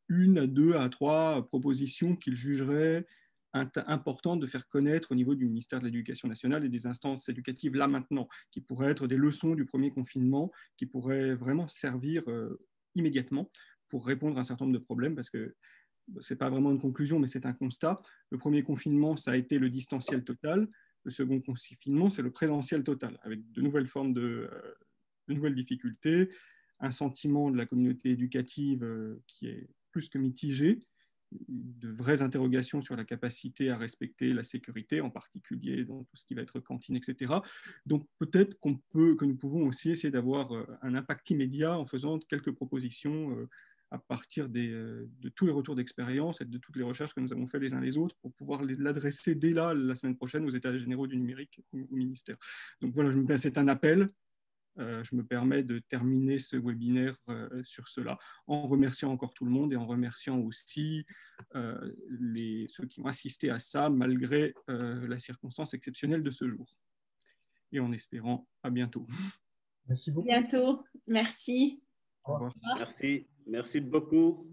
une à deux à trois propositions qu'il jugerait important de faire connaître au niveau du ministère de l'Éducation nationale et des instances éducatives là maintenant, qui pourraient être des leçons du premier confinement, qui pourraient vraiment servir immédiatement pour répondre à un certain nombre de problèmes, parce que ce n'est pas vraiment une conclusion, mais c'est un constat. Le premier confinement, ça a été le distanciel total. Le second confinement, c'est le présentiel total, avec de nouvelles formes de, euh, de, nouvelles difficultés, un sentiment de la communauté éducative euh, qui est plus que mitigé, de vraies interrogations sur la capacité à respecter la sécurité, en particulier dans tout ce qui va être cantine, etc. Donc peut-être qu'on peut, que nous pouvons aussi essayer d'avoir euh, un impact immédiat en faisant quelques propositions à partir euh, de tous les retours d'expérience et de toutes les recherches que nous avons fait les uns les autres pour pouvoir l'adresser dès là, la semaine prochaine, aux États généraux du numérique au ministère. Donc voilà, c'est un appel. Euh, je me permets de terminer ce webinaire euh, sur cela en remerciant encore tout le monde et en remerciant aussi les, ceux qui ont assisté à ça malgré la circonstance exceptionnelle de ce jour. Et en espérant à bientôt. Merci beaucoup. Bientôt. Merci. Au revoir. Merci. Merci beaucoup.